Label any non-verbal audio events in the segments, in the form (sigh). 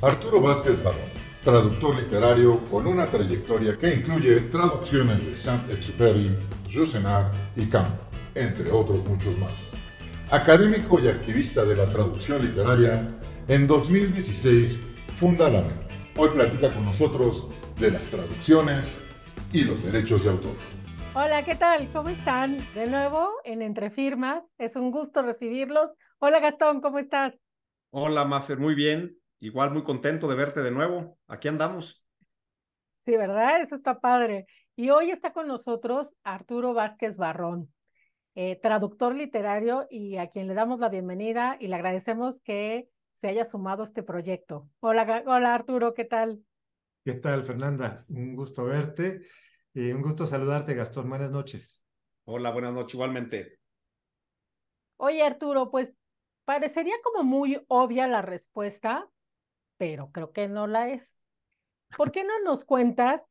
Arturo Vázquez Barón, traductor literario con una trayectoria que incluye traducciones de Saint-Exupéry, Jusenar y Campbell, entre otros muchos más. Académico y activista de la traducción literaria, en 2016 funda la MED. Hoy platica con nosotros de las traducciones y los derechos de autor. Hola, ¿qué tal? ¿Cómo están? De nuevo en Entre Firmas. Es un gusto recibirlos. Hola, Gastón, ¿cómo estás? Hola, Mafer, muy bien. Igual muy contento de verte de nuevo. Aquí andamos. Sí, ¿verdad? Eso está padre. Y hoy está con nosotros Arturo Vázquez Barrón, eh, traductor literario y a quien le damos la bienvenida y le agradecemos que se haya sumado a este proyecto. Hola, hola Arturo, ¿qué tal? ¿Qué tal, Fernanda? Un gusto verte y un gusto saludarte, Gastón. Buenas noches. Hola, buenas noches, igualmente. Oye, Arturo, pues parecería como muy obvia la respuesta, pero creo que no la es. ¿Por qué no nos cuentas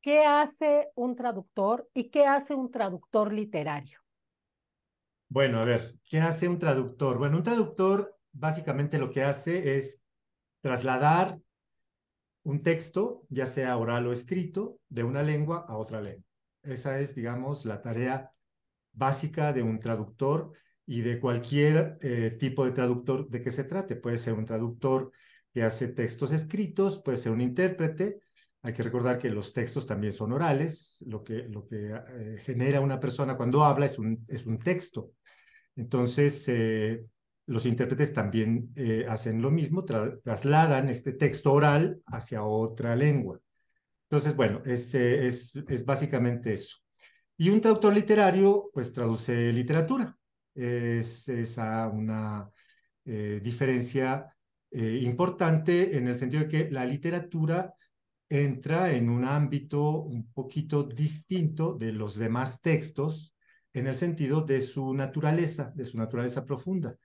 qué hace un traductor y qué hace un traductor literario? Bueno, a ver, ¿qué hace un traductor? Bueno, un traductor básicamente lo que hace es trasladar un texto, ya sea oral o escrito, de una lengua a otra lengua. Esa es, digamos, la tarea básica de un traductor y de cualquier eh, tipo de traductor de que se trate. Puede ser un traductor que hace textos escritos, puede ser un intérprete. Hay que recordar que los textos también son orales. Lo que, lo que eh, genera una persona cuando habla es un, es un texto. Entonces, eh, los intérpretes también eh, hacen lo mismo, trasladan este texto oral hacia otra lengua. Entonces, bueno, es, es, es básicamente eso. Y un traductor literario, pues traduce literatura. Es esa una diferencia eh, importante en el sentido de que la literatura entra en un ámbito un poquito distinto de los demás textos en el sentido de su naturaleza, de su naturaleza profunda,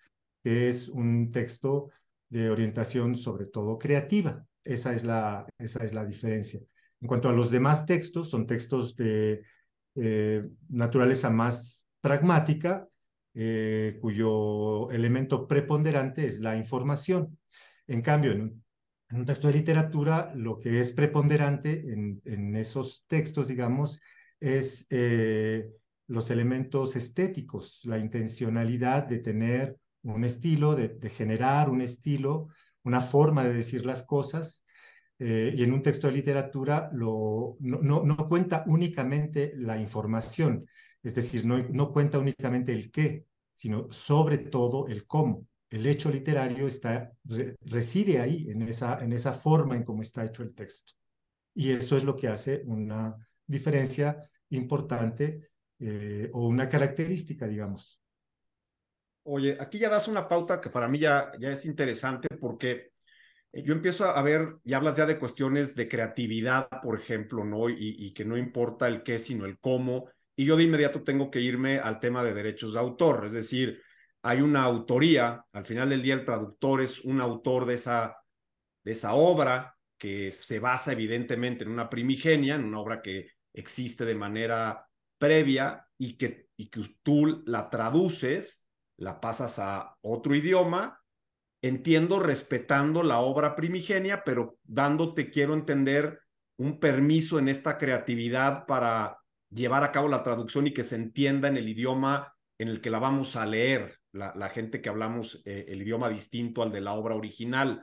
que es un texto de orientación sobre todo creativa. Esa es la, esa es la diferencia. En cuanto a los demás textos, son textos de eh, naturaleza más pragmática, eh, cuyo elemento preponderante es la información. En cambio, en un, texto de literatura, lo que es preponderante en, esos textos, digamos, es eh, los elementos estéticos, la intencionalidad de tener un estilo, de, generar un estilo, una forma de decir las cosas. Eh, y en un texto de literatura lo, no, no, cuenta únicamente la información, es decir, no, no cuenta únicamente el qué, sino sobre todo el cómo el hecho literario está, reside ahí, en esa, en esa forma en cómo está hecho el texto. Y eso es lo que hace una diferencia importante eh, o una característica, digamos. Oye, aquí ya das una pauta que para mí ya, ya es interesante porque eh, yo empiezo a ver, y hablas ya de cuestiones de creatividad, por ejemplo, ¿no? Y, y, que no importa el qué, sino el cómo. Y yo de inmediato tengo que irme al tema de derechos de autor, es decir, hay una autoría, al final del día el traductor es un autor de esa, de esa obra que se basa evidentemente en una primigenia, en una obra que existe de manera previa y que, y que tú la traduces, la pasas a otro idioma, entiendo respetando la obra primigenia, pero dándote, quiero entender, un permiso en esta creatividad para llevar a cabo la traducción y que se entienda en el idioma en el que la vamos a leer la, gente que hablamos eh, el idioma distinto al de la obra original.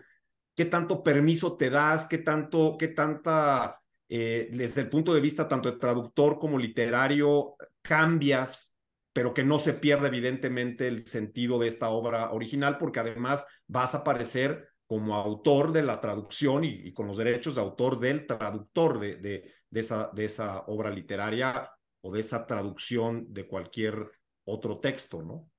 ¿Qué tanto permiso te das? ¿Qué tanto, qué tanta, eh, desde el punto de vista tanto de traductor como literario, cambias, pero que no se pierda evidentemente el sentido de esta obra original, porque además vas a aparecer como autor de la traducción y, con los derechos de autor del traductor de, de, esa, de esa obra literaria o de esa traducción de cualquier otro texto, ¿no?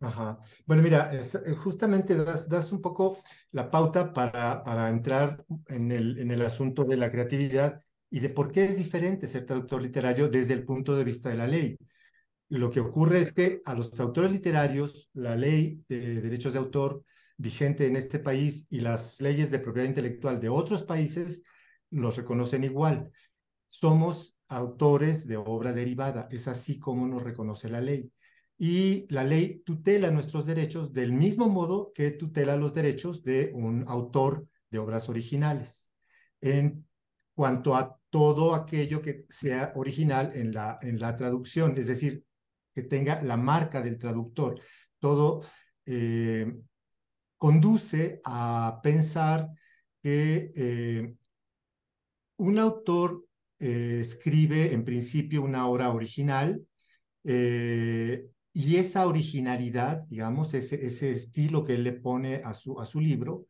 Ajá. Bueno, mira, eh, justamente das, un poco la pauta para, para entrar en el, en el asunto de la creatividad y de por qué es diferente ser traductor literario desde el punto de vista de la ley. Lo que ocurre es que a los traductores literarios, la ley de derechos de autor vigente en este país y las leyes de propiedad intelectual de otros países nos reconocen igual. Somos autores de obra derivada, es así como nos reconoce la ley y la ley tutela nuestros derechos del mismo modo que tutela los derechos de un autor de obras originales. En cuanto a todo aquello que sea original en la, en la traducción, es decir, que tenga la marca del traductor. Todo eh, conduce a pensar que eh, un autor eh, escribe en principio una obra original y esa originalidad, digamos, ese, ese estilo que él le pone a su, a su libro,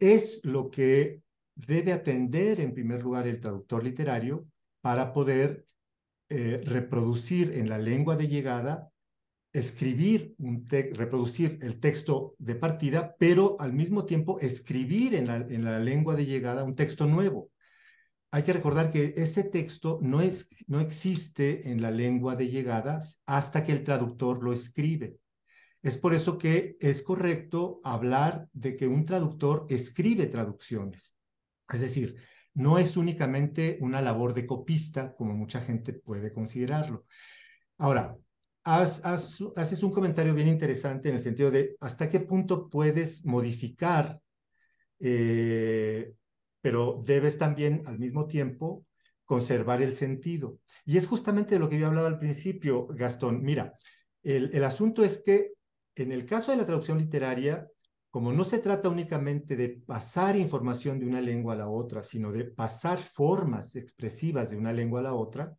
es lo que debe atender en primer lugar el traductor literario para poder eh, reproducir en la lengua de llegada, escribir, un reproducir el texto de partida, pero al mismo tiempo escribir en la, en la lengua de llegada un texto nuevo. Hay que recordar que ese texto no, es, no existe en la lengua de llegada hasta que el traductor lo escribe. Es por eso que es correcto hablar de que un traductor escribe traducciones. Es decir, no es únicamente una labor de copista, como mucha gente puede considerarlo. Ahora, haces un comentario bien interesante en el sentido de hasta qué punto puedes modificar, eh, pero debes también al mismo tiempo conservar el sentido. Y es justamente de lo que yo hablaba al principio, Gastón. Mira, el asunto es que en el caso de la traducción literaria, como no se trata únicamente de pasar información de una lengua a la otra, sino de pasar formas expresivas de una lengua a la otra,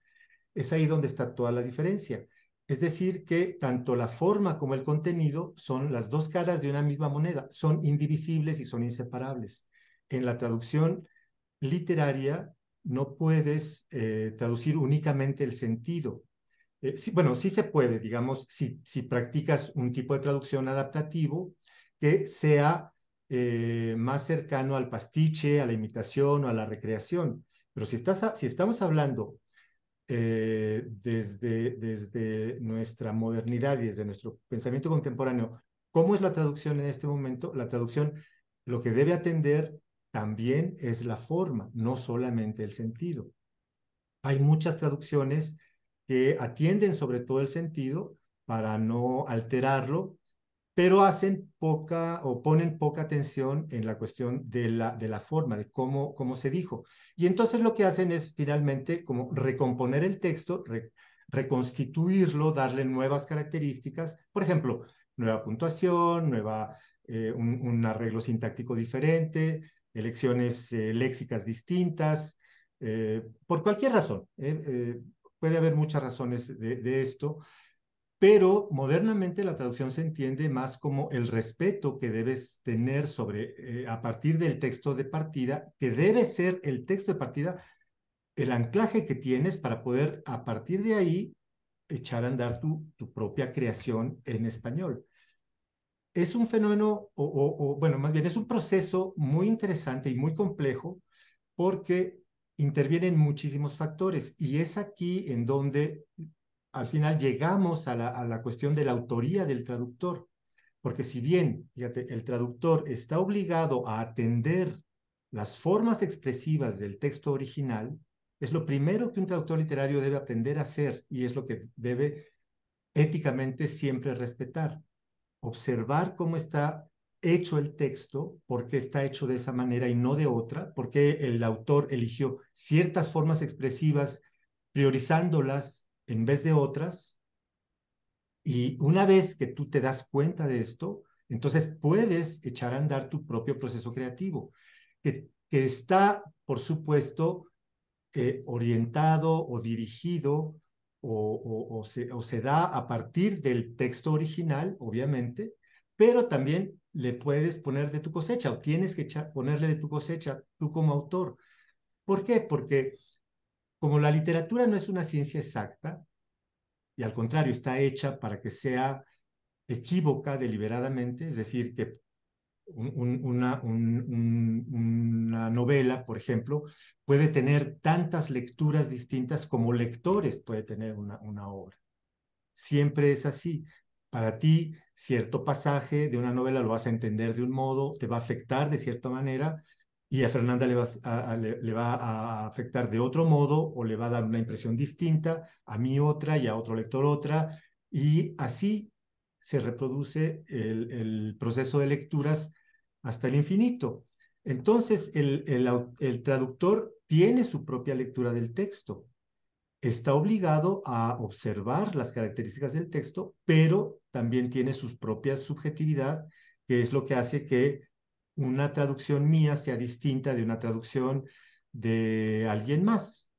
es ahí donde está toda la diferencia. Es decir, que tanto la forma como el contenido son las dos caras de una misma moneda, son indivisibles y son inseparables. En la traducción literaria no puedes eh, traducir únicamente el sentido. Eh, bueno, sí se puede, digamos, si, practicas un tipo de traducción adaptativo, que sea eh, más cercano al pastiche, a la imitación o a la recreación. Pero si, estás si estamos hablando desde nuestra modernidad y desde nuestro pensamiento contemporáneo, ¿cómo es la traducción en este momento? La traducción lo que debe atender también es la forma, no solamente el sentido. Hay muchas traducciones que atienden sobre todo el sentido para no alterarlo pero hacen poca o ponen poca atención en la cuestión de la, de la forma, de cómo, cómo se dijo. Y entonces lo que hacen es finalmente como recomponer el texto, reconstituirlo, darle nuevas características, por ejemplo, nueva puntuación, nueva, eh, un, arreglo sintáctico diferente, elecciones eh, léxicas distintas, eh, por cualquier razón. puede haber muchas razones de, esto pero modernamente la traducción se entiende más como el respeto que debes tener sobre, eh, a partir del texto de partida, que debe ser el texto de partida, el anclaje que tienes para poder a partir de ahí echar a andar tu, tu propia creación en español. Es un fenómeno, o, bueno, más bien es un proceso muy interesante y muy complejo porque intervienen muchísimos factores y es aquí en donde al final llegamos a la, cuestión de la autoría del traductor, porque si bien, el traductor está obligado a atender las formas expresivas del texto original, es lo primero que un traductor literario debe aprender a hacer y es lo que debe éticamente siempre respetar. Observar cómo está hecho el texto, por qué está hecho de esa manera y no de otra, por qué el autor eligió ciertas formas expresivas, priorizándolas en vez de otras. Y una vez que tú te das cuenta de esto, entonces puedes echar a andar tu propio proceso creativo, que, está, por supuesto, eh, orientado o dirigido o, se, da a partir del texto original, obviamente, pero también le puedes poner de tu cosecha o tienes que ponerle de tu cosecha tú como autor. ¿Por qué? Porque como la literatura no es una ciencia exacta, y al contrario, está hecha para que sea equívoca deliberadamente, es decir, que una, novela, por ejemplo, puede tener tantas lecturas distintas como lectores puede tener una, obra. Siempre es así. Para ti, cierto pasaje de una novela lo vas a entender de un modo, te va a afectar de cierta manera, y a Fernanda le, va a, afectar de otro modo o le va a dar una impresión distinta, a mí otra y a otro lector otra, y así se reproduce el, proceso de lecturas hasta el infinito. Entonces, el, traductor tiene su propia lectura del texto. Está obligado a observar las características del texto, pero también tiene su propia subjetividad, que es lo que hace que una traducción mía sea distinta de una traducción de alguien más.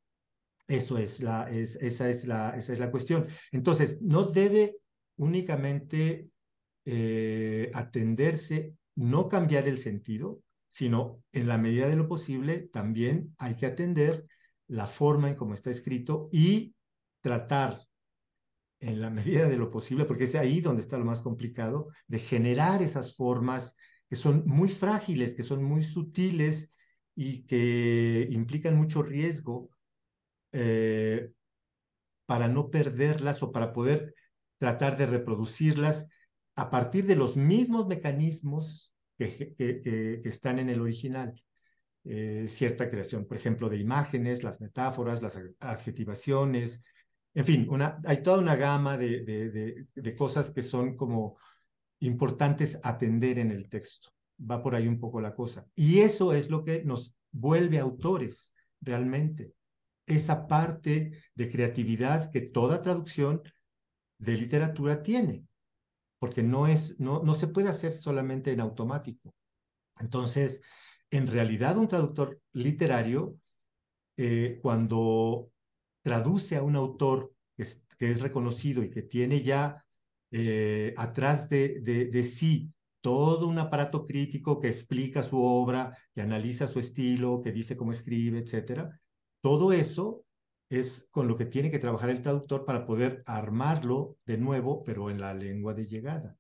Eso es, esa, es la, esa es la cuestión. Entonces, no debe únicamente eh, atenderse, no cambiar el sentido, sino en la medida de lo posible también hay que atender la forma en cómo está escrito y tratar en la medida de lo posible, porque es ahí donde está lo más complicado, de generar esas formas que son muy frágiles, que son muy sutiles y que implican mucho riesgo eh, para no perderlas o para poder tratar de reproducirlas a partir de los mismos mecanismos que, están en el original. Eh, cierta creación, por ejemplo, de imágenes, las metáforas, las adjetivaciones, en fin, hay toda una gama de, de, de, cosas que son como importantes atender en el texto. Va por ahí un poco la cosa. Y eso es lo que nos vuelve autores realmente. Esa parte de creatividad que toda traducción de literatura tiene porque no, es, no, no se puede hacer solamente en automático. Entonces, en realidad un traductor literario, eh, cuando traduce a un autor que es, reconocido y que tiene ya eh, atrás de, de, de, sí todo un aparato crítico que explica su obra, que analiza su estilo, que dice cómo escribe, etcétera, todo eso es con lo que tiene que trabajar el traductor para poder armarlo de nuevo, pero en la lengua de llegada.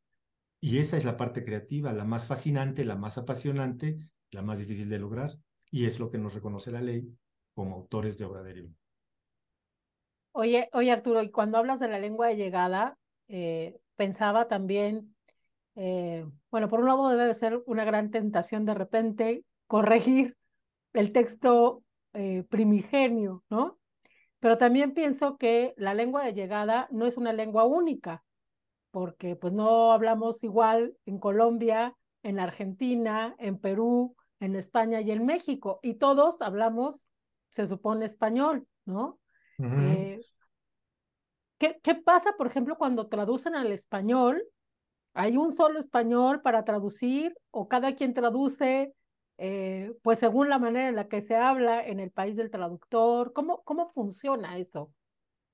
Y esa es la parte creativa, la más fascinante, la más apasionante, la más difícil de lograr. Y es lo que nos reconoce la ley como autores de obra de Oye, oye Arturo, y cuando hablas de la lengua de llegada, eh, pensaba también, eh, bueno, por un lado debe ser una gran tentación de repente corregir el texto eh, primigenio, ¿no? Pero también pienso que la lengua de llegada no es una lengua única, porque pues no hablamos igual en Colombia, en Argentina, en Perú, en España y en México, y todos hablamos, se supone, español, ¿no? Eh, ¿qué, ¿Qué pasa, por ejemplo, cuando traducen al español? ¿Hay un solo español para traducir o cada quien traduce eh, pues según la manera en la que se habla en el país del traductor? ¿Cómo, cómo funciona eso?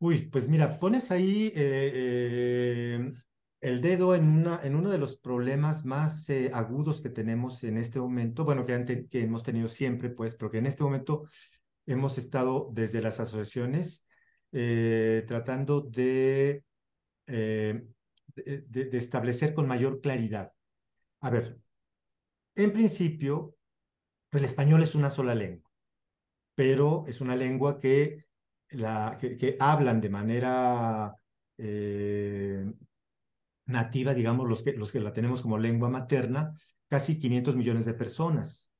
Uy, pues mira, pones ahí eh, eh, el dedo en, una, en uno de los problemas más agudos que tenemos en este momento, bueno, que, que hemos tenido siempre, pues, porque en este momento hemos estado desde las asociaciones tratando de, de establecer con mayor claridad. A ver, en principio, el español es una sola lengua, pero es una lengua que, la, que, hablan de manera eh, nativa, digamos, los que, los que la tenemos como lengua materna, casi 500 millones de personas.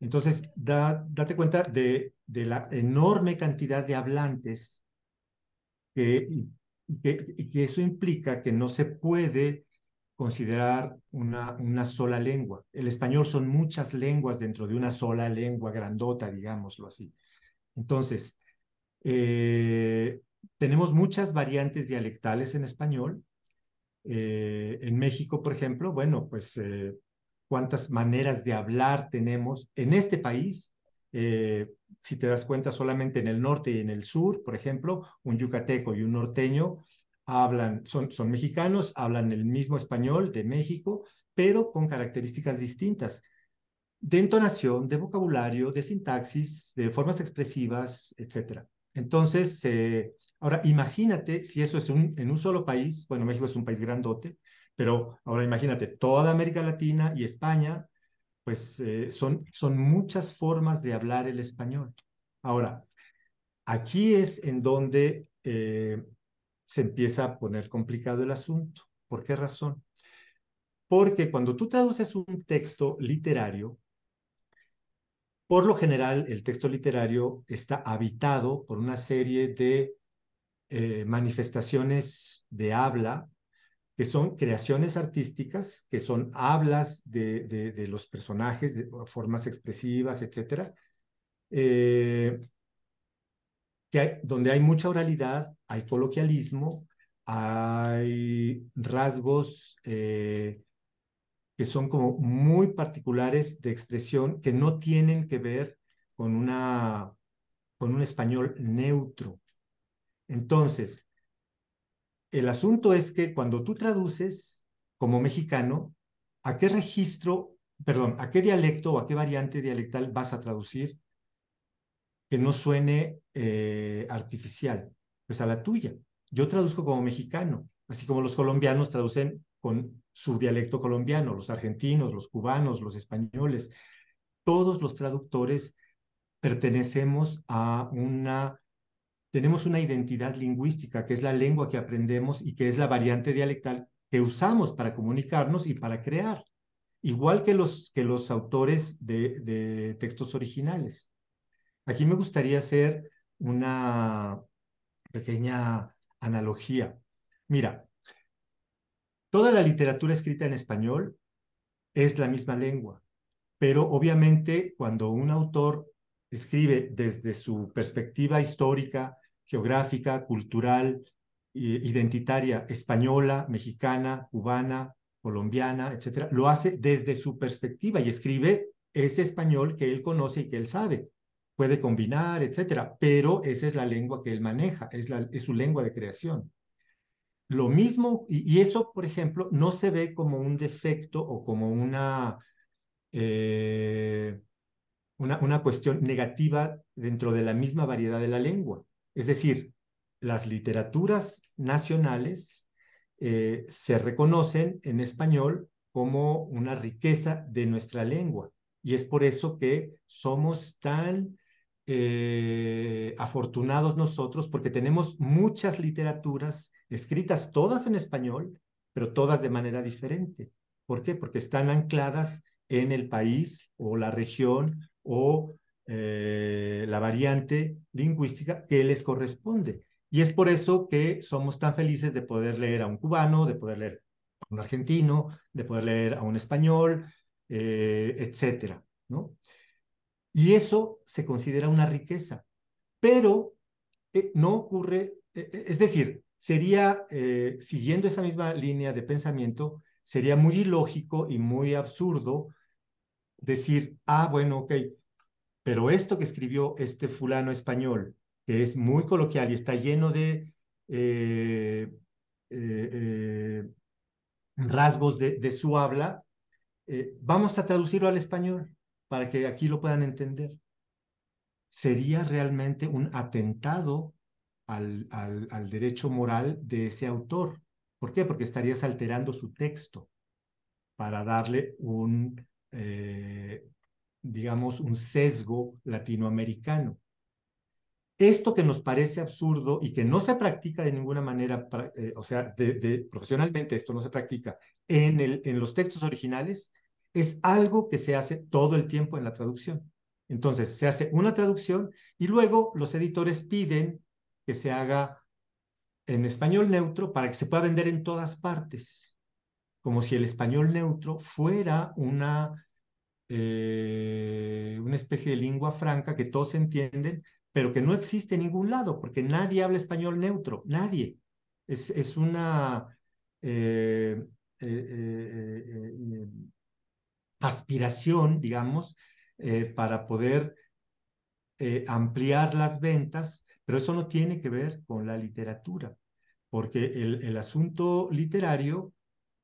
Entonces, date cuenta de, de, la enorme cantidad de hablantes que, que, que, eso implica que no se puede considerar una, una sola lengua. El español son muchas lenguas dentro de una sola lengua grandota, digámoslo así. Entonces, eh, tenemos muchas variantes dialectales en español. Eh, en México, por ejemplo, bueno, pues eh, cuántas maneras de hablar tenemos en este país. si te das cuenta, solamente en el norte y en el sur, por ejemplo, un yucateco y un norteño hablan, son, son mexicanos, hablan el mismo español de México, pero con características distintas de entonación, de vocabulario, de sintaxis, de formas expresivas, etc. Entonces, eh, ahora imagínate si eso es un, en un solo país, bueno, México es un país grandote, pero ahora imagínate toda América Latina y España, pues eh, son, son muchas formas de hablar el español. Ahora, aquí es en donde eh, se empieza a poner complicado el asunto. ¿Por qué razón? Porque cuando tú traduces un texto literario, por lo general el texto literario está habitado por una serie de eh, manifestaciones de habla que son creaciones artísticas, que son hablas de, los personajes, de formas expresivas, etc. donde hay mucha oralidad, hay coloquialismo, hay rasgos eh, que son como muy particulares de expresión que no tienen que ver con, una, con un español neutro. Entonces, el asunto es que cuando tú traduces como mexicano, ¿a qué registro, perdón, a qué dialecto o a qué variante dialectal vas a traducir que no suene eh, artificial? Pues a la tuya. Yo traduzco como mexicano, así como los colombianos traducen con su dialecto colombiano, los argentinos, los cubanos, los españoles. Todos los traductores pertenecemos a una, tenemos una identidad lingüística, que es la lengua que aprendemos y que es la variante dialectal que usamos para comunicarnos y para crear, igual que los, que los autores de, de textos originales. Aquí me gustaría hacer una pequeña analogía. Mira, Toda la literatura escrita en español es la misma lengua, pero obviamente cuando un autor escribe desde su perspectiva histórica, geográfica, cultural, identitaria, española, mexicana, cubana, colombiana, etcétera, lo hace desde su perspectiva y escribe ese español que él conoce y que él sabe. Puede combinar, etcétera, pero esa es la lengua que él maneja, es, la, es su lengua de creación. Lo mismo, y, eso, por ejemplo, no se ve como un defecto o como una, eh, una, una cuestión negativa dentro de la misma variedad de la lengua. Es decir, las literaturas nacionales eh, se reconocen en español como una riqueza de nuestra lengua. Y es por eso que somos tan eh, afortunados nosotros porque tenemos muchas literaturas escritas todas en español, pero todas de manera diferente. ¿Por qué? Porque están ancladas en el país o la región o eh, la variante lingüística que les corresponde. Y es por eso que somos tan felices de poder leer a un cubano, de poder leer a un argentino, de poder leer a un español, eh, etcétera, ¿no? Y eso se considera una riqueza, pero eh, no ocurre, eh, eh, es decir, sería, siguiendo esa misma línea de pensamiento, sería muy ilógico y muy absurdo decir, ah, bueno, ok, pero esto que escribió este fulano español, que es muy coloquial y está lleno de rasgos de, de, su habla, vamos a traducirlo al español para que aquí lo puedan entender. Sería realmente un atentado al, al, derecho moral de ese autor. ¿Por qué? Porque estarías alterando su texto para darle un, eh, digamos, un sesgo latinoamericano. Esto que nos parece absurdo y que no se practica de ninguna manera, eh, o sea, de, profesionalmente esto no se practica en, el, en los textos originales, es algo que se hace todo el tiempo en la traducción. Entonces, se hace una traducción y luego los editores piden que se haga en español neutro para que se pueda vender en todas partes, como si el español neutro fuera una, eh, una especie de lengua franca que todos entienden, pero que no existe en ningún lado, porque nadie habla español neutro, nadie. Es, es una... Eh, eh, aspiración, digamos, eh, para poder eh, ampliar las ventas, pero eso no tiene que ver con la literatura, porque el, asunto literario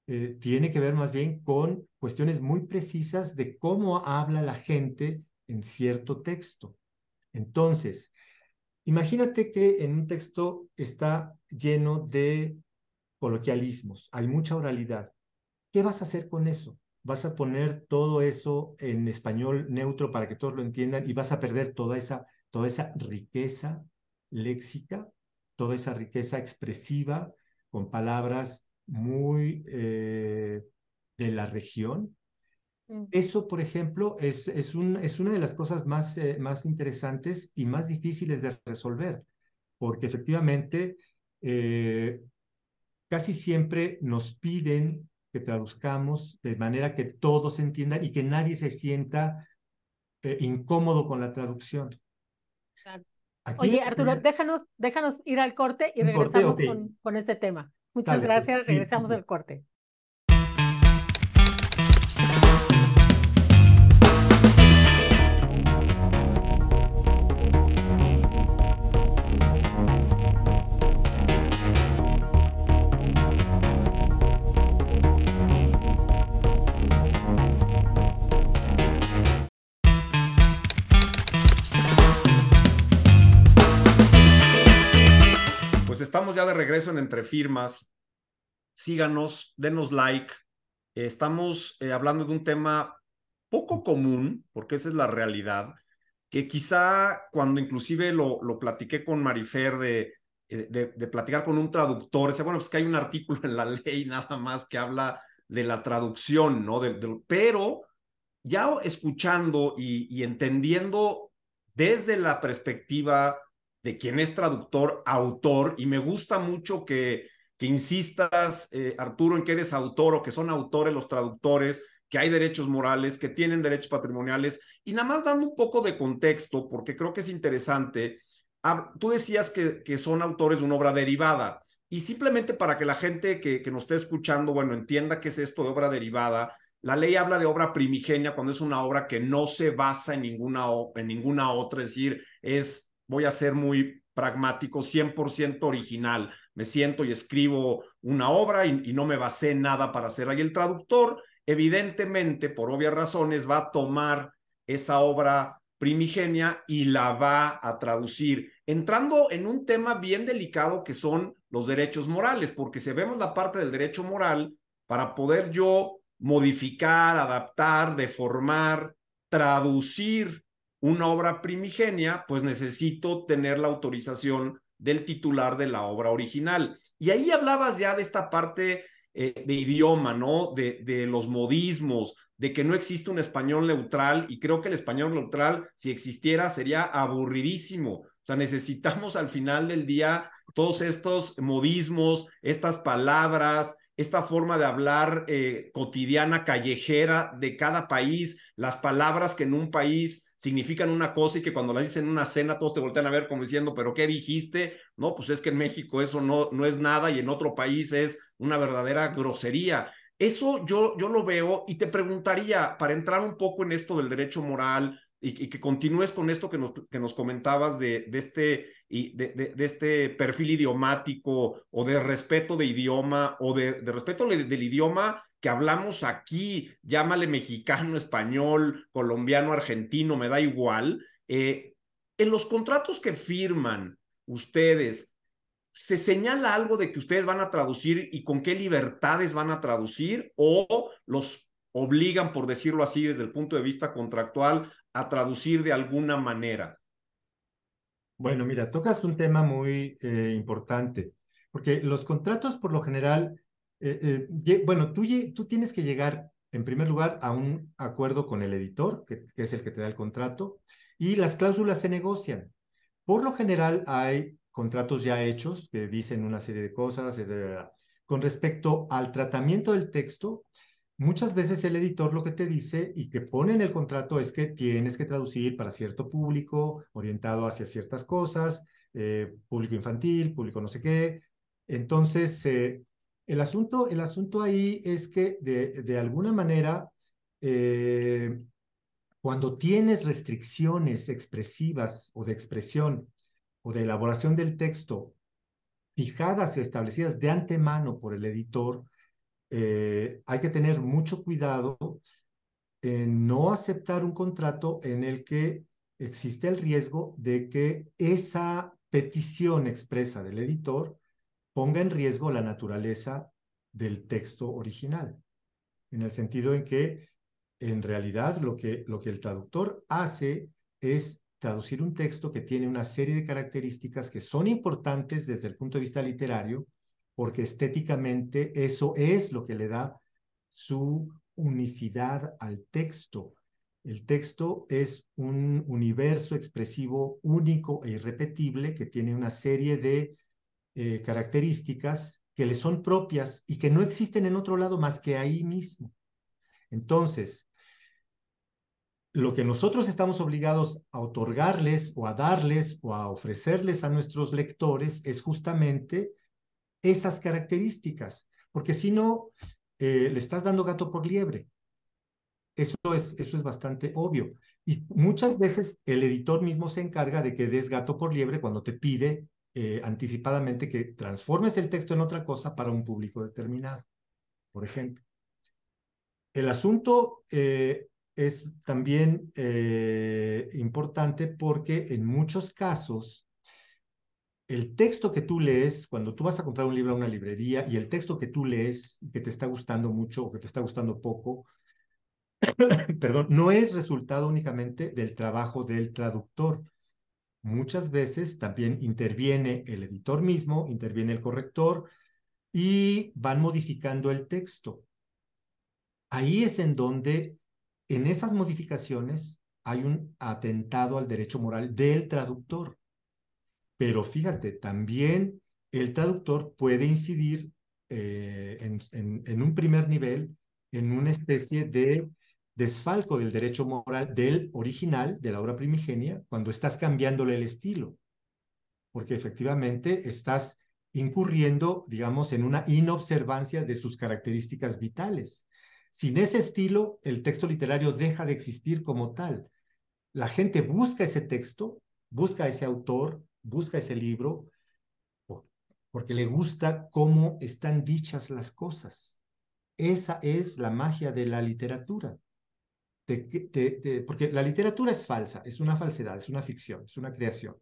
eh, tiene que ver más bien con cuestiones muy precisas de cómo habla la gente en cierto texto. Entonces, imagínate que en un texto está lleno de coloquialismos, hay mucha oralidad. ¿Qué vas a hacer con eso? Vas a poner todo eso en español neutro para que todos lo entiendan y vas a perder toda esa, toda esa riqueza léxica, toda esa riqueza expresiva con palabras muy eh, de la región. Mm. Eso, por ejemplo, es, es, un, es una de las cosas más, eh, más interesantes y más difíciles de resolver, porque efectivamente eh, casi siempre nos piden que traduzcamos de manera que todos entiendan y que nadie se sienta eh, incómodo con la traducción. Oye, Arturo, déjanos, déjanos ir al corte y regresamos con, con, este tema. Muchas gracias, regresamos al corte. Regreso en Entre Firmas. Síganos, denos like. Estamos eh, hablando de un tema poco común, porque esa es la realidad, que quizá cuando inclusive lo, lo platiqué con Marifer de, eh, de, platicar con un traductor, ese, bueno, pues que hay un artículo en la ley nada más que habla de la traducción, ¿no? pero ya escuchando y, y entendiendo desde la perspectiva de quien es traductor, autor, y me gusta mucho que, que insistas, eh, Arturo, en que eres autor o que son autores los traductores, que hay derechos morales, que tienen derechos patrimoniales, y nada más dando un poco de contexto, porque creo que es interesante. tú decías que, que son autores de una obra derivada, y simplemente para que la gente que, que nos esté escuchando, bueno, entienda qué es esto de obra derivada, la ley habla de obra primigenia cuando es una obra que no se basa en ninguna, en ninguna otra, es decir, es voy a ser muy pragmático, 100% original. Me siento y escribo una obra y, no me basé nada para hacerla. Y el traductor, evidentemente, por obvias razones, va a tomar esa obra primigenia y la va a traducir, entrando en un tema bien delicado que son los derechos morales, porque si vemos la parte del derecho moral, para poder yo modificar, adaptar, deformar, traducir una obra primigenia, pues necesito tener la autorización del titular de la obra original. Y ahí hablabas ya de esta parte eh, de idioma, ¿no? De, de los modismos, de que no existe un español neutral y creo que el español neutral, si existiera, sería aburridísimo. O sea, necesitamos al final del día todos estos modismos, estas palabras, esta forma de hablar eh, cotidiana, callejera de cada país, las palabras que en un país significan una cosa y que cuando las dicen en una cena todos te voltean a ver como diciendo, pero ¿qué dijiste? No, pues es que en México eso no, no es nada y en otro país es una verdadera grosería. Eso yo, yo lo veo y te preguntaría, para entrar un poco en esto del derecho moral y, que continúes con esto que nos, que nos comentabas de, de este, y de, de, este perfil idiomático o de respeto de idioma o de, respeto del idioma que hablamos aquí, llámale mexicano, español, colombiano, argentino, me da igual, eh, en los contratos que firman ustedes, ¿se señala algo de que ustedes van a traducir y con qué libertades van a traducir o los obligan, por decirlo así, desde el punto de vista contractual, a traducir de alguna manera? Bueno, mira, tocas un tema muy eh, importante, porque los contratos por lo general eh, eh, bueno, tú, tienes que llegar, en primer lugar, a un acuerdo con el editor, que, es el que te da el contrato, y las cláusulas se negocian. Por lo general hay contratos ya hechos que dicen una serie de cosas. Con respecto al tratamiento del texto, muchas veces el editor lo que te dice y que pone en el contrato es que tienes que traducir para cierto público, orientado hacia ciertas cosas, eh, público infantil, público no sé qué. Entonces, el asunto, el asunto ahí es que de, de alguna manera, eh, cuando tienes restricciones expresivas o de expresión o de elaboración del texto fijadas y establecidas de antemano por el editor, eh, hay que tener mucho cuidado en no aceptar un contrato en el que existe el riesgo de que esa petición expresa del editor ponga en riesgo la naturaleza del texto original, en el sentido en que en realidad lo que, lo que el traductor hace es traducir un texto que tiene una serie de características que son importantes desde el punto de vista literario, porque estéticamente eso es lo que le da su unicidad al texto. El texto es un universo expresivo único e irrepetible que tiene una serie de eh, características que le son propias y que no existen en otro lado más que ahí mismo. Entonces, lo que nosotros estamos obligados a otorgarles o a darles o a ofrecerles a nuestros lectores es justamente esas características, porque si no, eh, le estás dando gato por liebre. Eso es, eso es bastante obvio. Y muchas veces el editor mismo se encarga de que des gato por liebre cuando te pide eh, anticipadamente que transformes el texto en otra cosa para un público determinado, por ejemplo. El asunto eh, es también importante porque en muchos casos el texto que tú lees, cuando tú vas a comprar un libro a una librería y el texto que tú lees, que te está gustando mucho o que te está gustando poco, (coughs) perdón, no es resultado únicamente del trabajo del traductor. Muchas veces también interviene el editor mismo, interviene el corrector y van modificando el texto. Ahí es en donde, en esas modificaciones, hay un atentado al derecho moral del traductor. Pero fíjate, también el traductor puede incidir eh, en un primer nivel en una especie de desfalco del derecho moral del original, de la obra primigenia, cuando estás cambiándole el estilo, porque efectivamente estás incurriendo, digamos, en una inobservancia de sus características vitales. Sin ese estilo, el texto literario deja de existir como tal. La gente busca ese texto, busca ese autor, busca ese libro, porque le gusta cómo están dichas las cosas. Esa es la magia de la literatura porque la literatura es falsa, es una falsedad, es una ficción, es una creación.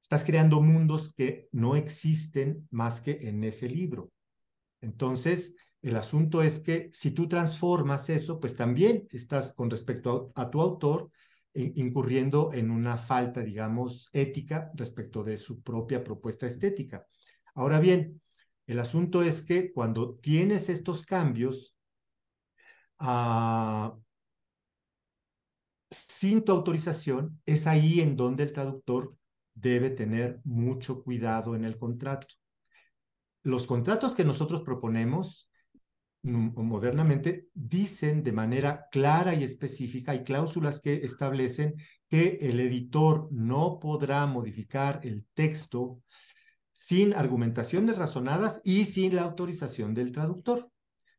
Estás creando mundos que no existen más que en ese libro. Entonces, el asunto es que si tú transformas eso, pues también estás con respecto a, tu autor incurriendo en una falta, digamos, ética respecto de su propia propuesta estética. Ahora bien, el asunto es que cuando tienes estos cambios, ah, sin tu autorización, es ahí en donde el traductor debe tener mucho cuidado en el contrato. Los contratos que nosotros proponemos modernamente dicen de manera clara y específica, hay cláusulas que establecen que el editor no podrá modificar el texto sin argumentaciones razonadas y sin la autorización del traductor.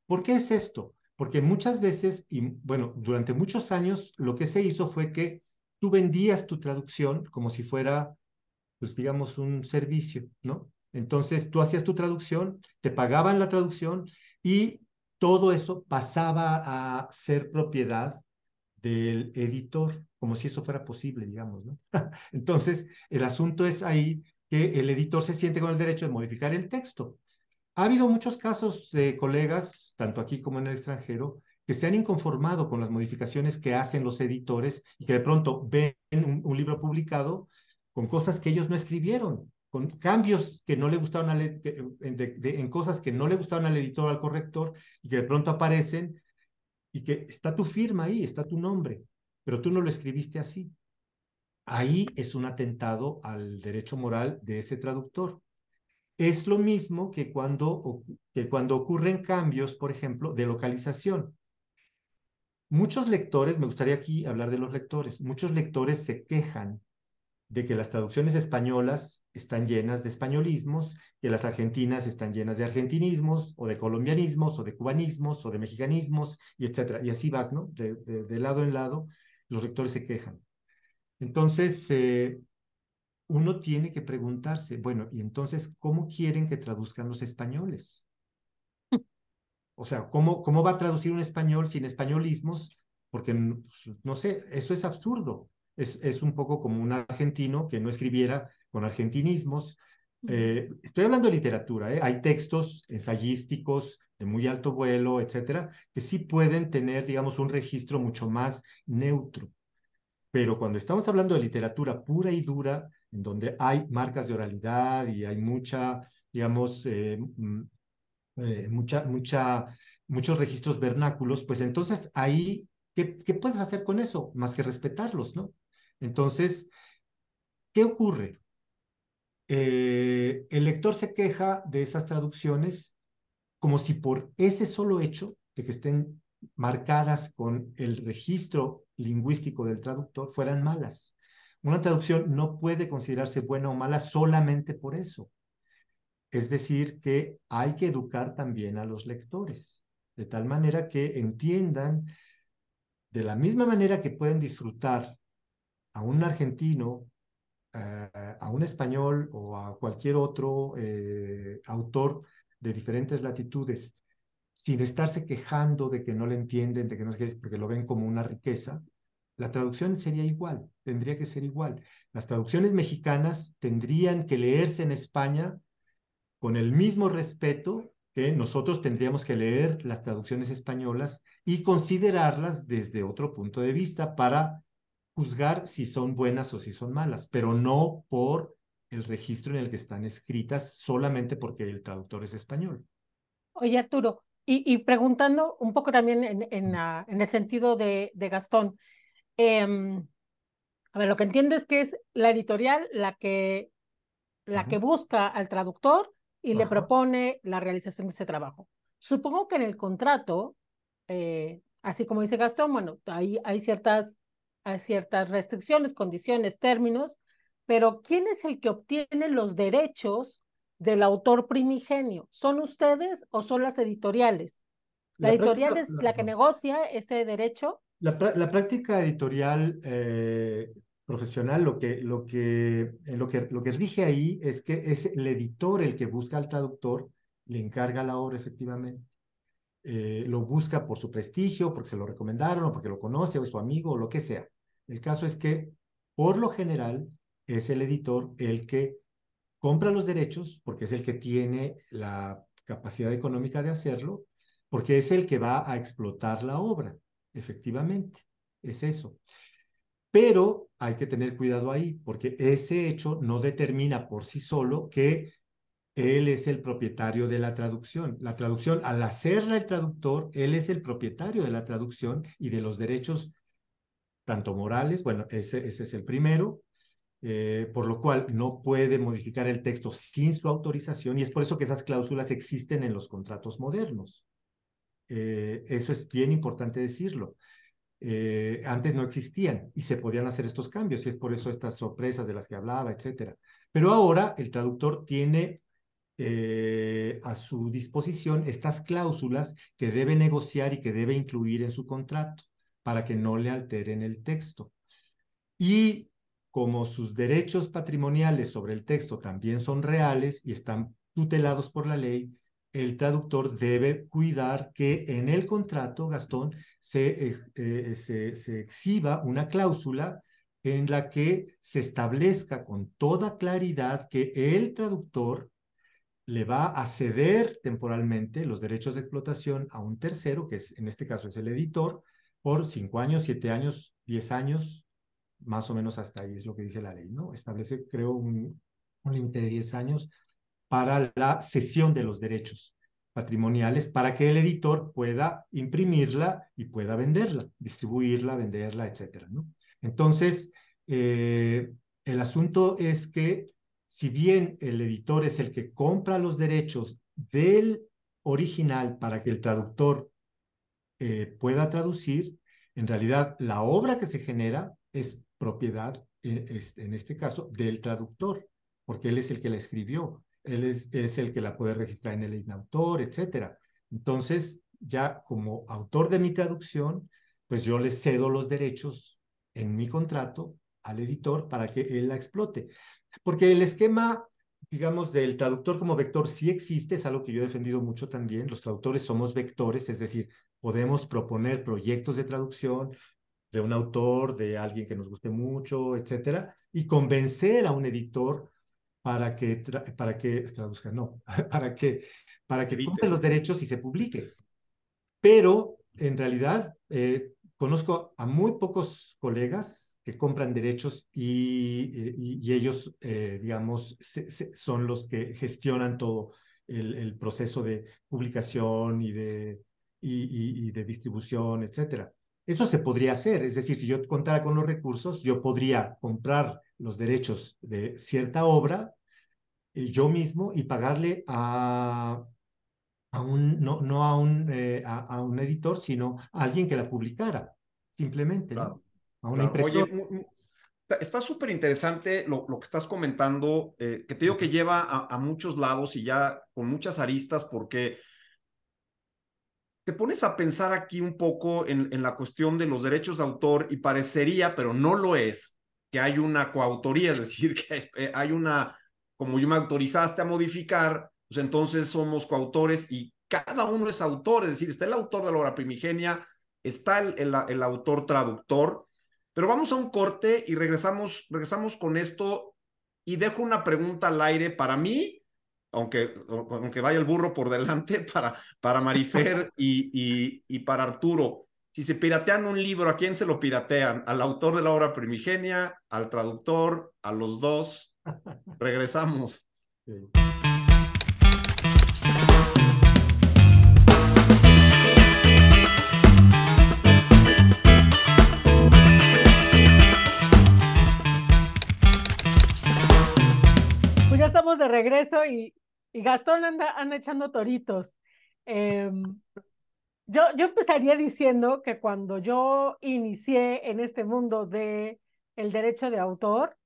¿Por qué es esto? Porque muchas veces, y bueno, durante muchos años lo que se hizo fue que tú vendías tu traducción como si fuera, pues digamos, un servicio, ¿no? Entonces tú hacías tu traducción, te pagaban la traducción y todo eso pasaba a ser propiedad del editor, como si eso fuera posible, digamos, ¿no? (laughs) Entonces, el asunto es ahí que el editor se siente con el derecho de modificar el texto. Ha habido muchos casos de colegas, tanto aquí como en el extranjero, que se han inconformado con las modificaciones que hacen los editores y que de pronto ven un, libro publicado con cosas que ellos no escribieron, con cambios que no le gustaron en cosas que no le gustaron al editor al corrector y que de pronto aparecen y que está tu firma ahí, está tu nombre, pero tú no lo escribiste así. Ahí es un atentado al derecho moral de ese traductor. Es lo mismo que cuando, que cuando ocurren cambios, por ejemplo, de localización. Muchos lectores, me gustaría aquí hablar de los lectores, muchos lectores se quejan de que las traducciones españolas están llenas de españolismos, que las argentinas están llenas de argentinismos, o de colombianismos, o de cubanismos, o de mexicanismos, y etcétera. Y así vas, ¿no? De, lado en lado, los lectores se quejan. Entonces, eh, uno tiene que preguntarse, bueno, ¿y entonces cómo quieren que traduzcan los españoles? O sea, ¿cómo, cómo va a traducir un español sin españolismos? Porque, pues, no sé, eso es absurdo. Es, es un poco como un argentino que no escribiera con argentinismos. Eh, estoy hablando de literatura, ¿eh? hay textos ensayísticos de muy alto vuelo, etcétera, que sí pueden tener, digamos, un registro mucho más neutro. Pero cuando estamos hablando de literatura pura y dura, en donde hay marcas de oralidad y hay mucha, digamos, eh, mm, eh, mucha, mucha, muchos registros vernáculos, pues entonces ahí, ¿qué, ¿qué puedes hacer con eso? Más que respetarlos, ¿no? Entonces, ¿qué ocurre? eh, el lector se queja de esas traducciones como si por ese solo hecho de que estén marcadas con el registro lingüístico del traductor fueran malas. Una traducción no puede considerarse buena o mala solamente por eso. Es decir, que hay que educar también a los lectores, de tal manera que entiendan de la misma manera que pueden disfrutar a un argentino, eh, a un español o a cualquier otro eh, autor de diferentes latitudes, sin estarse quejando de que no le entienden, de que no sé porque lo ven como una riqueza, la traducción sería igual, tendría que ser igual. Las traducciones mexicanas tendrían que leerse en España con el mismo respeto que nosotros tendríamos que leer las traducciones españolas y considerarlas desde otro punto de vista para juzgar si son buenas o si son malas, pero no por el registro en el que están escritas solamente porque el traductor es español. Oye, Arturo, y, preguntando un poco también en, en, en el sentido de, de Gastón, em, a ver, lo que entiendo es que es la editorial la que, la que busca al traductor y le propone la realización de ese trabajo. Supongo que en el contrato, eh, así como dice Gastón, bueno, hay, hay ciertas, ciertas restricciones, condiciones, términos, pero ¿quién es el que obtiene los derechos del autor primigenio? ¿Son ustedes o son las editoriales? La, La editorial práctica- es la que negocia ese derecho. La práctica editorial eh, profesional, lo que, lo, que, eh, lo, que, lo que rige ahí es que es el editor el que busca al traductor, le encarga la obra efectivamente. Eh, lo busca por su prestigio, porque se lo recomendaron, o porque lo conoce, o es su amigo, o lo que sea. El caso es que, por lo general, es el editor el que compra los derechos, porque es el que tiene la capacidad económica de hacerlo, porque es el que va a explotar la obra, efectivamente, es eso. Pero hay que tener cuidado ahí, porque ese hecho no determina por sí solo que él es el propietario de la traducción. La traducción, al hacerla el traductor, él es el propietario de la traducción y de los derechos, tanto morales, bueno, ese, ese es el primero, eh, por lo cual no puede modificar el texto sin su autorización y es por eso que esas cláusulas existen en los contratos modernos. Eh, eso es bien importante decirlo. Eh, antes no existían y se podían hacer estos cambios y es por eso estas sorpresas de las que hablaba, etcétera. Pero ahora el traductor tiene a su disposición estas cláusulas que debe negociar y que debe incluir en su contrato para que no le alteren el texto. Y como sus derechos patrimoniales sobre el texto también son reales y están tutelados por la ley, el traductor debe cuidar que en el contrato, Gastón, se, eh, se, se exhiba una cláusula en la que se establezca con toda claridad que el traductor le va a ceder temporalmente los derechos de explotación a un tercero, que es, en este caso es el editor, por cinco años, siete años, diez años, más o menos hasta ahí es lo que dice la ley, ¿no? Establece, creo, un, un límite de diez años para la cesión de los derechos patrimoniales para que el editor pueda imprimirla y pueda venderla, distribuirla, venderla, etcétera, ¿no? Entonces, eh, el asunto es que si bien el editor es el que compra los derechos del original para que el traductor eh, pueda traducir, en realidad la obra que se genera es propiedad, eh, en este caso, del traductor, porque él es el que la escribió, él es, es el que la puede registrar en el inautor, etcétera. Entonces, ya como autor de mi traducción, pues yo le cedo los derechos en mi contrato al editor para que él la explote. Porque el esquema, digamos, del traductor como vector sí existe, es algo que yo he defendido mucho también. Los traductores somos vectores, es decir, podemos proponer proyectos de traducción de un autor, de alguien que nos guste mucho, etcétera, y convencer a un editor para que, para que traduzca, no, (laughs) para que, para que compre los derechos y se publique. Pero en realidad eh, conozco a muy pocos colegas que compran derechos y, y, y ellos, eh, digamos, se, se, son los que gestionan todo el, el proceso de publicación y de, y, y de distribución, etcétera. Eso se podría hacer, es decir, si yo contara con los recursos, yo podría comprar los derechos de cierta obra eh, yo mismo y pagarle a, a un, no, no a, un, eh, a, un editor, sino a alguien que la publicara, simplemente, ¿no? A una impresora. Oye, está súper interesante lo, lo, que estás comentando, eh, que te digo que lleva a, a, muchos lados y ya con muchas aristas, porque te pones a pensar aquí un poco en, la cuestión de los derechos de autor y parecería, pero no lo es, que hay una coautoría, es decir, (laughs) que hay una, como yo me autorizaste a modificar, pues entonces somos coautores y cada uno es autor, es decir, está el autor de la obra primigenia, está el, el, autor traductor, pero vamos a un corte y regresamos, regresamos con esto y dejo una pregunta al aire para mí, aunque, aunque vaya el burro por delante, (laughs) para, para Marifer y, y, para Arturo. Si se piratean un libro, ¿a quién se lo piratean? ¿Al autor de la obra primigenia? ¿Al traductor? ¿A los dos? Regresamos. Pues ya estamos de regreso y, Gastón anda, anda echando toritos. Em, yo, yo empezaría diciendo que cuando yo inicié en este mundo de el derecho de autor,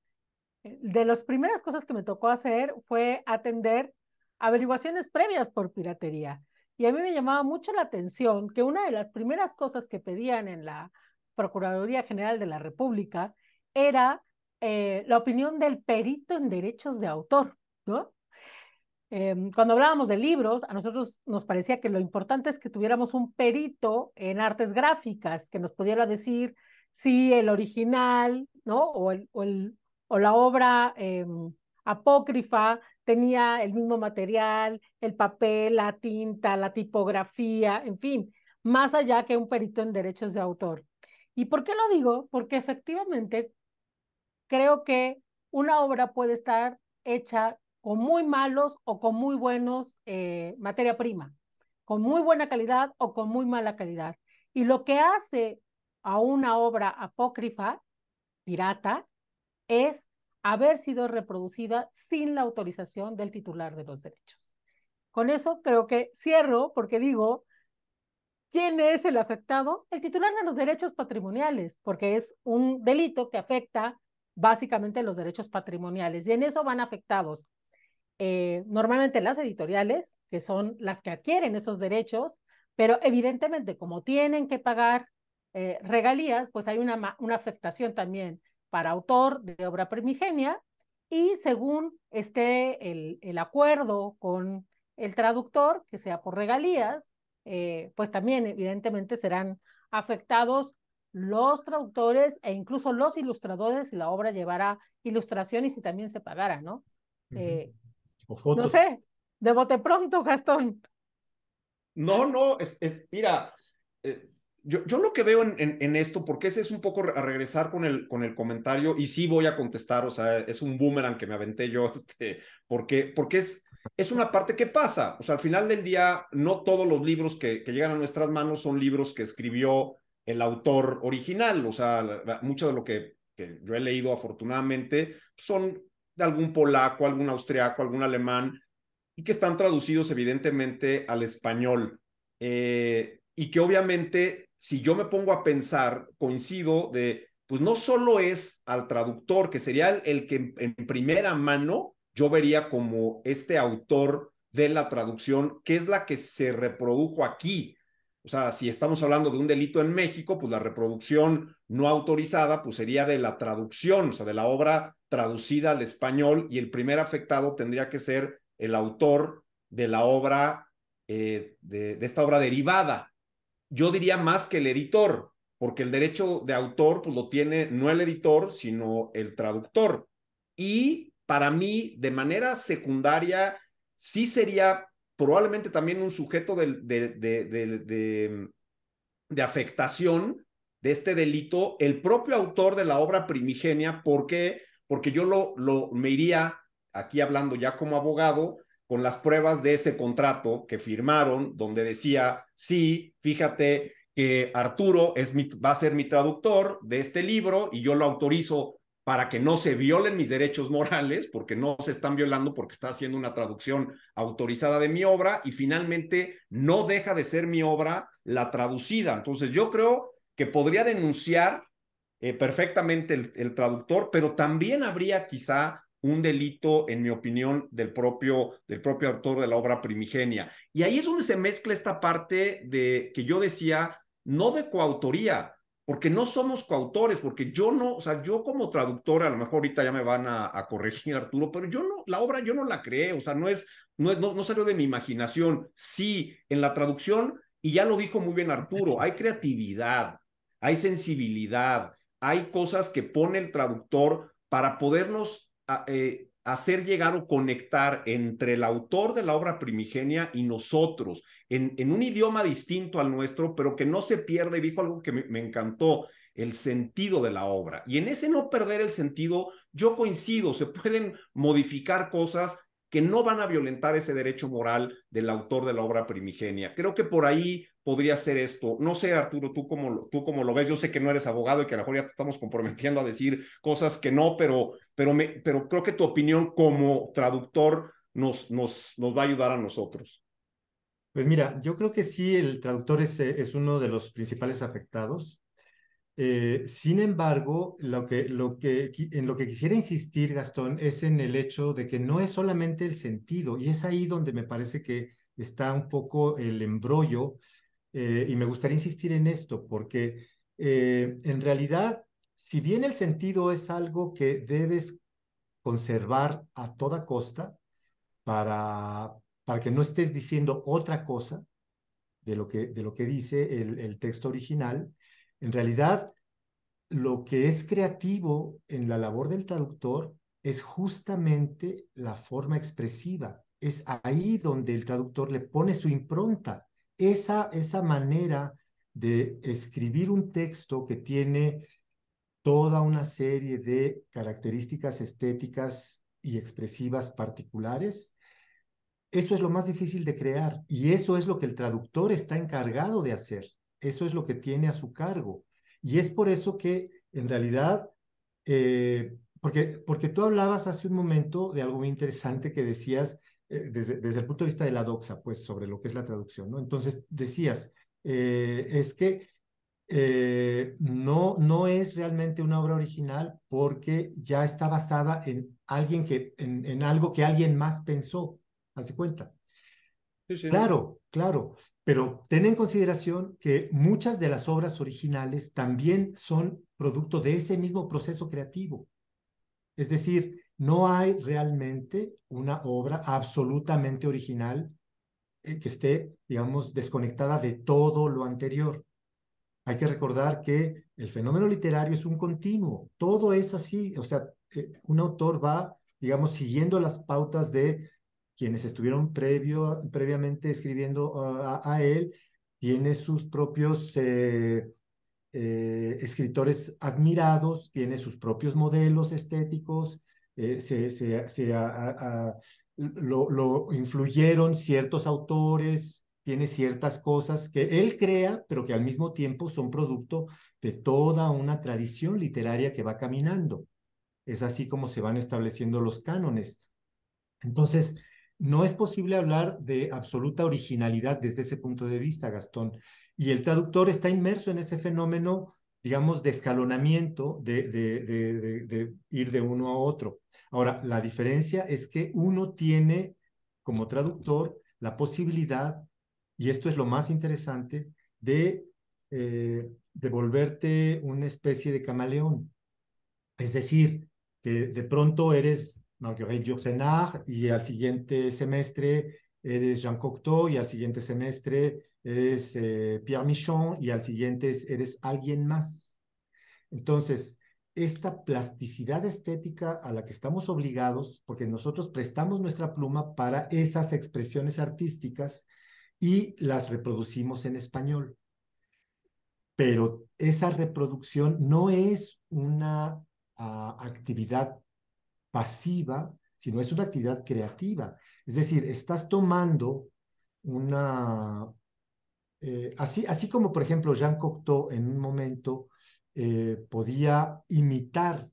de las primeras cosas que me tocó hacer fue atender averiguaciones previas por piratería. Y a mí me llamaba mucho la atención que una de las primeras cosas que pedían en la Procuraduría General de la República era eh, la opinión del perito en derechos de autor, ¿no? Em, cuando hablábamos de libros, a nosotros nos parecía que lo importante es que tuviéramos un perito en artes gráficas que nos pudiera decir si el original, ¿no? O, el, o, el, o la obra em, apócrifa tenía el mismo material, el papel, la tinta, la tipografía, en fin, más allá que un perito en derechos de autor. ¿Y por qué lo digo? Porque efectivamente creo que una obra puede estar hecha con muy malos o con muy buenos eh, materia prima, con muy buena calidad o con muy mala calidad. Y lo que hace a una obra apócrifa, pirata, es haber sido reproducida sin la autorización del titular de los derechos. Con eso creo que cierro porque digo, ¿quién es el afectado? El titular de los derechos patrimoniales, porque es un delito que afecta básicamente los derechos patrimoniales y en eso van afectados eh, normalmente las editoriales, que son las que adquieren esos derechos, pero evidentemente como tienen que pagar eh, regalías, pues hay una, una afectación también para autor de obra primigenia y según esté el, el acuerdo con el traductor, que sea por regalías, eh, pues también evidentemente serán afectados los traductores e incluso los ilustradores si la obra llevara ilustración y si también se pagara, ¿no? Eh, no sé, de bote pronto, Gastón. No, no, es, mira, eh, yo, yo, lo que veo en, en, esto, porque ese es un poco a regresar con el, con el comentario, y sí voy a contestar, o sea, es un boomerang que me aventé yo, (laughs) este, porque, porque es, es una parte que pasa, o sea, al final del día, no todos los libros que, que llegan a nuestras manos son libros que escribió el autor original, o sea, mucho de lo que, que yo he leído afortunadamente son de algún polaco, algún austriaco, algún alemán, y que están traducidos evidentemente al español. Eh, y que obviamente si yo me pongo a pensar, coincido de, pues no solo es al traductor, que sería el, que en primera mano yo vería como este autor de la traducción, que es la que se reprodujo aquí. O sea, si estamos hablando de un delito en México, pues la reproducción no autorizada, pues sería de la traducción, o sea, de la obra traducida al español, y el primer afectado tendría que ser el autor de la obra, eh, de, de esta obra derivada yo diría más que el editor, porque el derecho de autor pues lo tiene no el editor, sino el traductor. Y para mí, de manera secundaria, sí sería probablemente también un sujeto de, de, de, de, afectación de este delito el propio autor de la obra primigenia. ¿Por qué? Porque yo lo, lo, me iría, aquí hablando ya como abogado, con las pruebas de ese contrato que firmaron, donde decía, sí, fíjate que Arturo es va a ser mi traductor de este libro y yo lo autorizo para que no se violen mis derechos morales, porque no se están violando porque está haciendo una traducción autorizada de mi obra y finalmente no deja de ser mi obra la traducida. Entonces yo creo que podría denunciar eh, perfectamente el, traductor, pero también habría quizá un delito, en mi opinión, del propio, del propio autor de la obra primigenia. Y ahí es donde se mezcla esta parte de que yo decía, no de coautoría, porque no somos coautores, porque yo no, o sea, yo como traductor, a lo mejor ahorita ya me van a, corregir Arturo, pero yo no, la obra yo no la creé, o sea, no es, no es, no, no salió de mi imaginación. Sí, en la traducción, y ya lo dijo muy bien Arturo, hay creatividad, hay sensibilidad, hay cosas que pone el traductor para podernos ah, eh, hacer llegar o conectar entre el autor de la obra primigenia y nosotros en, un idioma distinto al nuestro, pero que no se pierde, dijo algo que me, me encantó, el sentido de la obra. Y en ese no perder el sentido, yo coincido, se pueden modificar cosas que no van a violentar ese derecho moral del autor de la obra primigenia. Creo que por ahí podría ser esto. No sé, Arturo, tú cómo, tú lo ves. Yo sé que no eres abogado y que a lo mejor ya te estamos comprometiendo a decir cosas que no, pero, pero, me, pero creo que tu opinión como traductor nos, nos, nos va a ayudar a nosotros. Pues mira, yo creo que sí, el traductor es, es uno de los principales afectados. Eh, sin embargo, lo que, en lo que quisiera insistir, Gastón, es en el hecho de que no es solamente el sentido, y es ahí donde me parece que está un poco el embrollo, eh, y me gustaría insistir en esto, porque eh, en realidad, si bien el sentido es algo que debes conservar a toda costa para, para que no estés diciendo otra cosa de lo que, de lo que dice el texto original, en realidad, lo que es creativo en la labor del traductor es justamente la forma expresiva. Es ahí donde el traductor le pone su impronta. Esa, esa manera de escribir un texto que tiene toda una serie de características estéticas y expresivas particulares, eso es lo más difícil de crear y eso es lo que el traductor está encargado de hacer. Eso es lo que tiene a su cargo. Y es por eso que en realidad, eh, porque, porque tú hablabas hace un momento de algo muy interesante que decías eh, desde, desde, el punto de vista de la doxa, pues sobre lo que es la traducción, ¿no? Entonces decías, eh, es que no, no es realmente una obra original porque ya está basada en alguien que, en, en algo que alguien más pensó, hace cuenta. Claro, claro, pero ten en consideración que muchas de las obras originales también son producto de ese mismo proceso creativo. Es decir, no hay realmente una obra absolutamente original eh, que esté, digamos, desconectada de todo lo anterior. Hay que recordar que el fenómeno literario es un continuo, todo es así, o sea, eh, un autor va, digamos, siguiendo las pautas de quienes estuvieron previamente escribiendo a, él, tiene sus propios eh, eh, escritores admirados, tiene sus propios modelos estéticos, eh, se, lo, influyeron ciertos autores, tiene ciertas cosas que él crea, pero que al mismo tiempo son producto de toda una tradición literaria que va caminando. Es así como se van estableciendo los cánones. Entonces, no es posible hablar de absoluta originalidad desde ese punto de vista, Gastón. Y el traductor está inmerso en ese fenómeno, digamos, de escalonamiento, de, de, ir de uno a otro. Ahora, la diferencia es que uno tiene como traductor la posibilidad, y esto es lo más interesante, de, eh, de volverte una especie de camaleón. Es decir, que de pronto eres Marguerite Yourcenar, y al siguiente semestre eres Jean Cocteau, y al siguiente semestre eres eh, Pierre Michon, y al siguiente eres alguien más. Entonces, esta plasticidad estética a la que estamos obligados, porque nosotros prestamos nuestra pluma para esas expresiones artísticas y las reproducimos en español. Pero esa reproducción no es una ah, actividad pasiva, sino es una actividad creativa. Es decir, estás tomando una... Eh, así, así como, por ejemplo, Jean Cocteau en un momento eh, podía imitar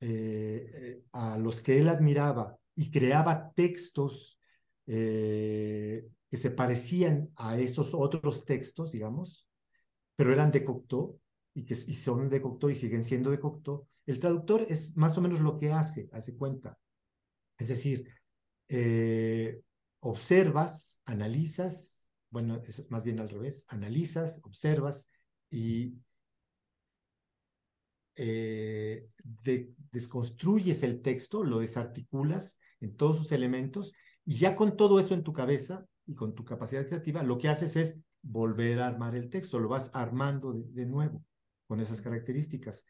eh, a los que él admiraba y creaba textos que se parecían a esos otros textos, digamos, pero eran de Cocteau y que y son de Cocteau y siguen siendo de Cocteau, el traductor es más o menos lo que hace, hace cuenta. Es decir, eh, observas, analizas, bueno, es más bien al revés, analizas, observas y eh, desconstruyes el texto, lo desarticulas en todos sus elementos y ya con todo eso en tu cabeza y con tu capacidad creativa, lo que haces es volver a armar el texto, lo vas armando de nuevo con esas características.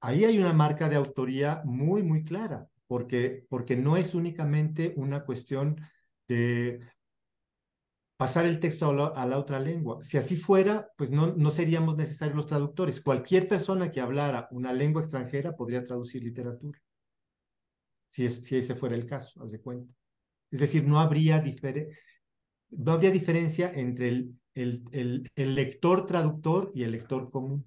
Ahí hay una marca de autoría muy, muy clara porque, porque no es únicamente una cuestión de pasar el texto a la, otra lengua. Si así fuera, pues no, no seríamos necesarios los traductores. Cualquier persona que hablara una lengua extranjera podría traducir literatura. Si, si ese fuera el caso, haz de cuenta. Es decir, no habría, no habría diferencia entre el, el, el, lector traductor y el lector común.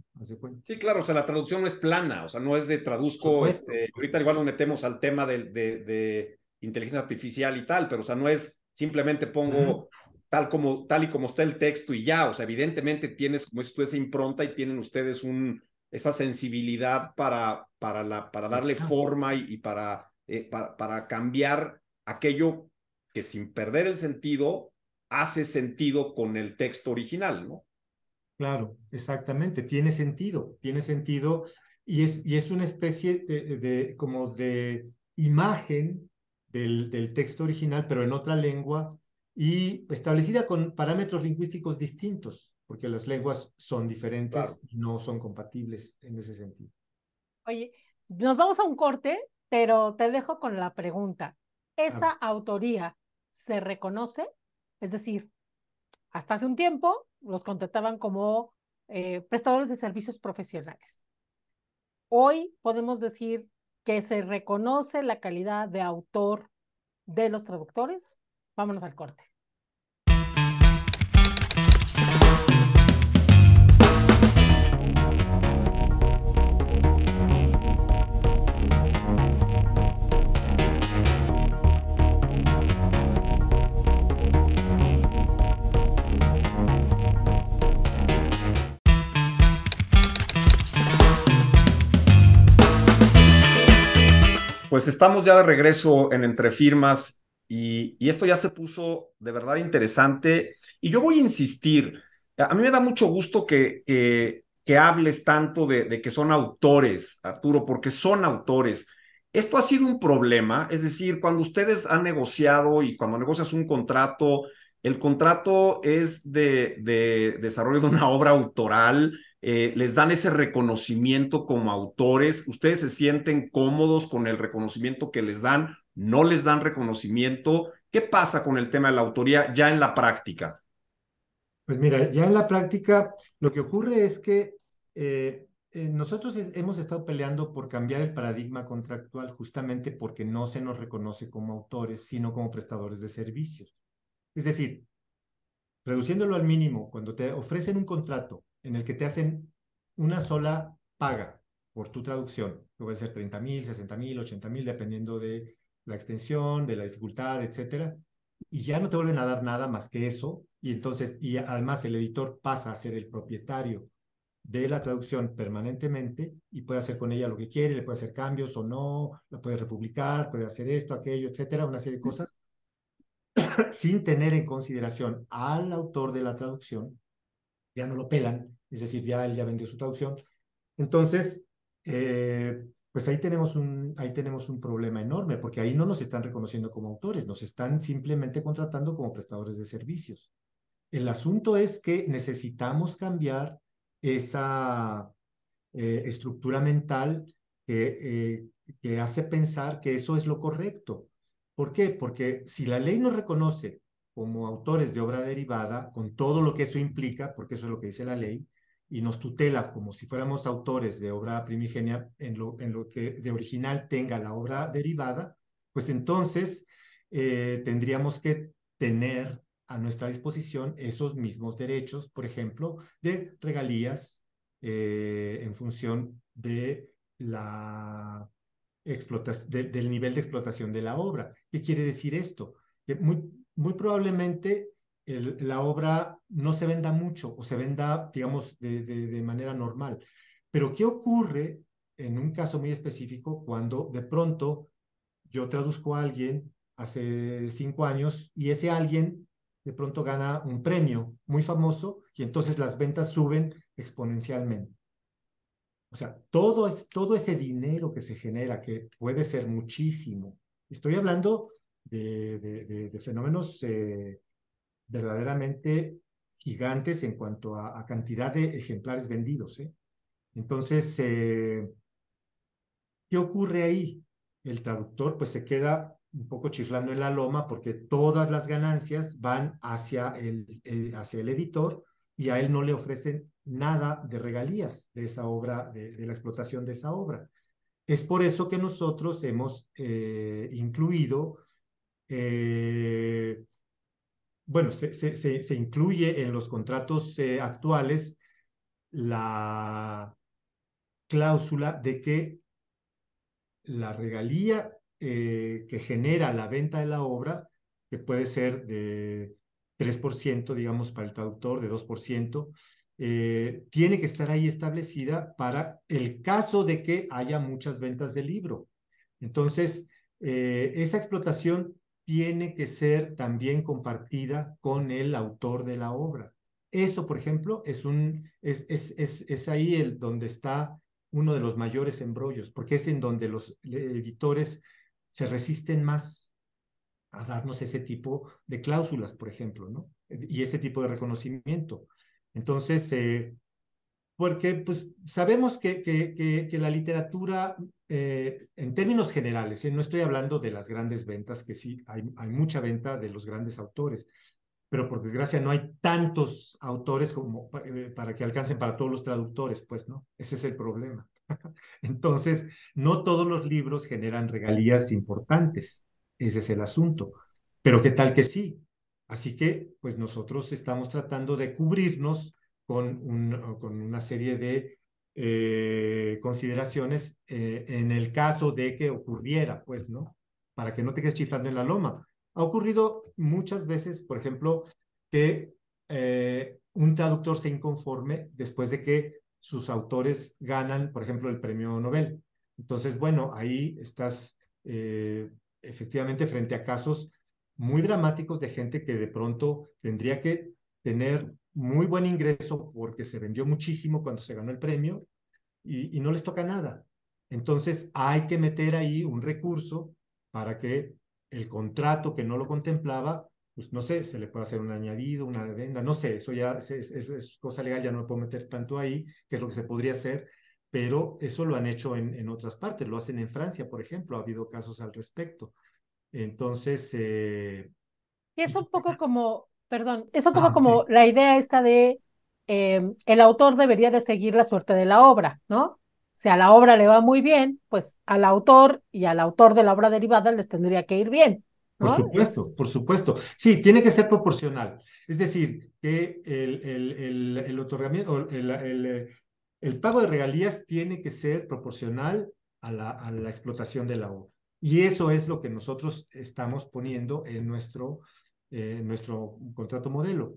Sí, claro, o sea, la traducción no es plana, o sea, no es de traduzco, este, ahorita igual nos metemos al tema de, de, inteligencia artificial y tal, pero o sea, no es simplemente pongo tal, como, tal y como está el texto y ya, o sea, evidentemente tienes, como es tú, esa impronta y tienen ustedes un, esa sensibilidad para, para, la, para darle forma y, para, eh, para, para cambiar aquello que sin perder el sentido hace sentido con el texto original, ¿no? Claro, exactamente, tiene sentido, tiene sentido y es, y es una especie de, como de imagen del, del, texto original, pero en otra lengua y establecida con parámetros lingüísticos distintos, porque las lenguas son diferentes y no son compatibles en ese sentido. Oye, nos vamos a un corte, pero te dejo con la pregunta. ¿Esa autoría se reconoce? Es decir, hasta hace un tiempo los contrataban como eh, prestadores de servicios profesionales. Hoy podemos decir que se reconoce la calidad de autor de los traductores. Vámonos al corte. Pues estamos ya de regreso en Entre Firmas y, esto ya se puso de verdad interesante. Y yo voy a insistir, a mí me da mucho gusto que, que, hables tanto de, de, que son autores, Arturo, porque son autores. Esto ha sido un problema, es decir, cuando ustedes han negociado y cuando negocias un contrato, el contrato es de, de desarrollo de una obra autoral, eh, les dan ese reconocimiento como autores, ustedes se sienten cómodos con el reconocimiento que les dan, no les dan reconocimiento. ¿Qué pasa con el tema de la autoría ya en la práctica? Pues mira, ya en la práctica lo que ocurre es que eh, eh, nosotros hemos estado peleando por cambiar el paradigma contractual justamente porque no se nos reconoce como autores, sino como prestadores de servicios. Es decir, reduciéndolo al mínimo, cuando te ofrecen un contrato en el que te hacen una sola paga por tu traducción, que puede ser 30 mil, 60 mil, 80 mil, dependiendo de la extensión, de la dificultad, etcétera, y ya no te vuelven a dar nada más que eso, y entonces, y además el editor pasa a ser el propietario de la traducción permanentemente y puede hacer con ella lo que quiere, le puede hacer cambios o no, la puede republicar, puede hacer esto, aquello, etcétera, una serie de cosas, (clears throat) sin tener en consideración al autor de la traducción ya no lo pelan, es decir, ya él ya vendió su traducción. Entonces, eh, pues ahí tenemos, un, ahí tenemos un problema enorme, porque ahí no nos están reconociendo como autores, nos están simplemente contratando como prestadores de servicios. El asunto es que necesitamos cambiar esa eh, estructura mental que, eh, que hace pensar que eso es lo correcto. ¿Por qué? Porque si la ley nos reconoce como autores de obra derivada, con todo lo que eso implica, porque eso es lo que dice la ley, y nos tutela como si fuéramos autores de obra primigenia en lo, en lo que de original tenga la obra derivada, pues entonces eh, tendríamos que tener a nuestra disposición esos mismos derechos, por ejemplo, de regalías eh, en función de la del nivel de explotación de la obra. ¿Qué quiere decir esto? Que muy, muy probablemente la obra no se venda mucho o se venda, digamos, de, de manera normal. Pero ¿qué ocurre en un caso muy específico cuando de pronto yo traduzco a alguien hace cinco años y ese alguien de pronto gana un premio muy famoso y entonces las ventas suben exponencialmente. O sea, todo, es, todo ese dinero que se genera, que puede ser muchísimo, estoy hablando de, fenómenos eh, verdaderamente gigantes en cuanto a, cantidad de ejemplares vendidos. ¿eh? Entonces, eh, ¿qué ocurre ahí? El traductor pues se queda un poco chiflando en la loma porque todas las ganancias van hacia el, hacia el editor y a él no le ofrecen nada de regalías de esa obra, de, la explotación de esa obra. Es por eso que nosotros hemos incluido, eh, bueno, se, incluye en los contratos eh, actuales la cláusula de que la regalía eh, que genera la venta de la obra, que puede ser de 3%, digamos, para el traductor, de 2%, eh, tiene que estar ahí establecida para el caso de que haya muchas ventas del libro. Entonces, esa explotación tiene que ser también compartida con el autor de la obra. Eso, por ejemplo, es, un, es, es, ahí el, donde está uno de los mayores embrollos, porque es en donde los editores se resisten más a darnos ese tipo de cláusulas, por ejemplo, ¿no? Y ese tipo de reconocimiento. Entonces, eh, porque pues sabemos que, que, que, la literatura, eh, en términos generales, ¿eh? no estoy hablando de las grandes ventas, que sí, hay, hay mucha venta de los grandes autores, pero por desgracia no hay tantos autores como para que alcancen para todos los traductores, pues, ¿no? Ese es el problema. (laughs) Entonces, no todos los libros generan regalías importantes, ese es el asunto, pero qué tal que sí. Así que, pues nosotros estamos tratando de cubrirnos con, un, con una serie de eh, consideraciones eh, en el caso de que ocurriera, pues, ¿no? Para que no te quedes chiflando en la loma. Ha ocurrido muchas veces, por ejemplo, que eh, un traductor se inconforme después de que sus autores ganan, por ejemplo, el premio Nobel. Entonces, bueno, ahí estás efectivamente frente a casos muy dramáticos de gente que de pronto tendría que tener muy buen ingreso porque se vendió muchísimo cuando se ganó el premio y, y no les toca nada. Entonces, hay que meter ahí un recurso para que el contrato que no lo contemplaba pues no sé, se le puede hacer un añadido, una adenda, no sé, eso ya es, es, cosa legal, ya no me puedo meter tanto ahí, que es lo que se podría hacer, pero eso lo han hecho en, en otras partes, lo hacen en Francia, por ejemplo, ha habido casos al respecto. Entonces... Eh, es un poco como, perdón, es un poco como la idea esta de em, el autor debería de seguir la suerte de la obra, ¿no? Si a la obra le va muy bien, pues al autor y al autor de la obra derivada les tendría que ir bien. Por supuesto, por supuesto. Sí, tiene que ser proporcional. Es decir, que el, el, el, otorgamiento, el, el, pago de regalías tiene que ser proporcional a la, a la explotación de la obra. Y eso es lo que nosotros estamos poniendo en nuestro, eh, nuestro contrato modelo.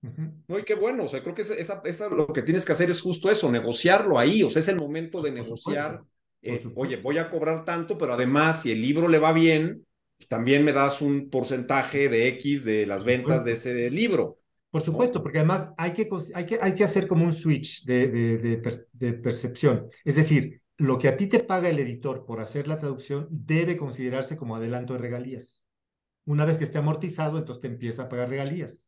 No, y qué bueno, o sea, creo que esa, esa, lo que tienes que hacer es justo eso, negociarlo ahí, o sea, es el momento de negociar. Eh, oye, voy a cobrar tanto, pero además, si el libro le va bien, también me das un porcentaje de X de las ventas de ese libro. Por supuesto, porque además hay que, hay que, hay que hacer como un switch de, de, de, percepción. Es decir, lo que a ti te paga el editor por hacer la traducción debe considerarse como adelanto de regalías. Una vez que esté amortizado, entonces te empieza a pagar regalías.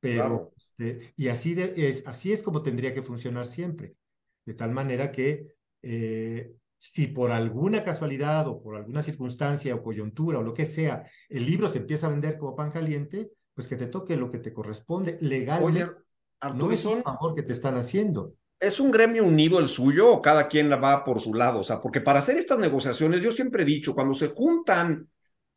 Pero, este, y así, es, así es como tendría que funcionar siempre. De tal manera que eh, si por alguna casualidad o por alguna circunstancia o coyuntura o lo que sea, el libro se empieza a vender como pan caliente, pues que te toque lo que te corresponde legalmente. Oye, no es un favor que te están haciendo. ¿Es un gremio unido el suyo o cada quien la va por su lado? O sea, porque para hacer estas negociaciones, yo siempre he dicho, cuando se juntan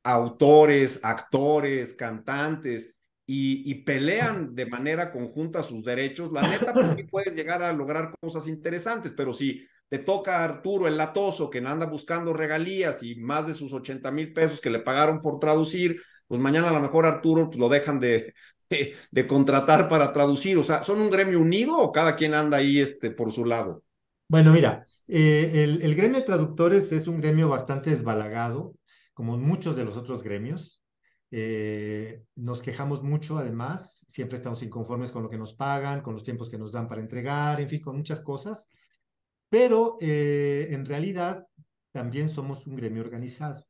autores, actores, cantantes y, y pelean de manera conjunta sus derechos, la neta, pues sí (laughs) puedes llegar a lograr cosas interesantes, pero si te toca a Arturo el latoso que anda buscando regalías y más de sus 80 mil pesos que le pagaron por traducir, pues mañana a lo mejor Arturo pues, lo dejan de, de, contratar para traducir. O sea, ¿son un gremio unido o cada quien anda ahí este, por su lado? Bueno, mira, eh, el, el gremio de traductores es un gremio bastante desbalagado, como muchos de los otros gremios. Eh, nos quejamos mucho, además, siempre estamos inconformes con lo que nos pagan, con los tiempos que nos dan para entregar, en fin, con muchas cosas, pero eh, en realidad también somos un gremio organizado.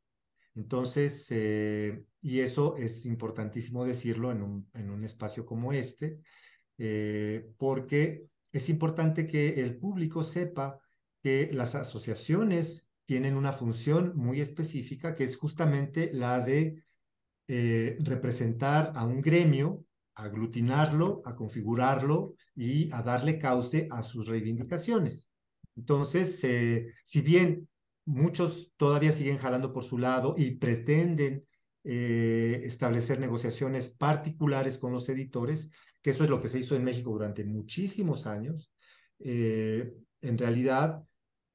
Entonces, eh, y eso es importantísimo decirlo en un, en un espacio como este, porque es importante que el público sepa que las asociaciones tienen una función muy específica, que es justamente la de eh, representar a un gremio, aglutinarlo, a configurarlo y a darle cauce a sus reivindicaciones. Entonces, eh, si bien muchos todavía siguen jalando por su lado y pretenden eh, establecer negociaciones particulares con los editores, que eso es lo que se hizo en México durante muchísimos años, en realidad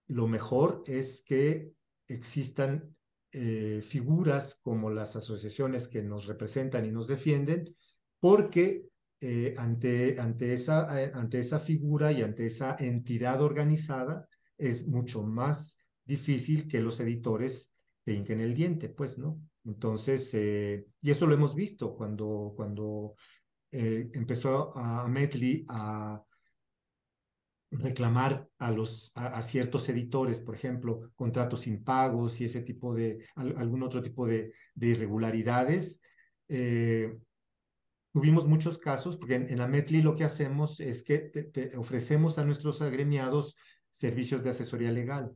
lo mejor es que existan eh, figuras como las asociaciones que nos representan y nos defienden, porque eh, ante, ante, esa, eh, ante esa figura y ante esa entidad organizada es mucho más difícil que los editores te hinquen el diente, pues, ¿no? Entonces, y eso lo hemos visto cuando, cuando empezó a, a Medley a reclamar a, los, a, ciertos editores, por ejemplo, contratos impagos y ese tipo de, algún otro tipo de, de irregularidades. Eh, tuvimos muchos casos, porque en, Ametli lo que hacemos es que ofrecemos a nuestros agremiados servicios de asesoría legal.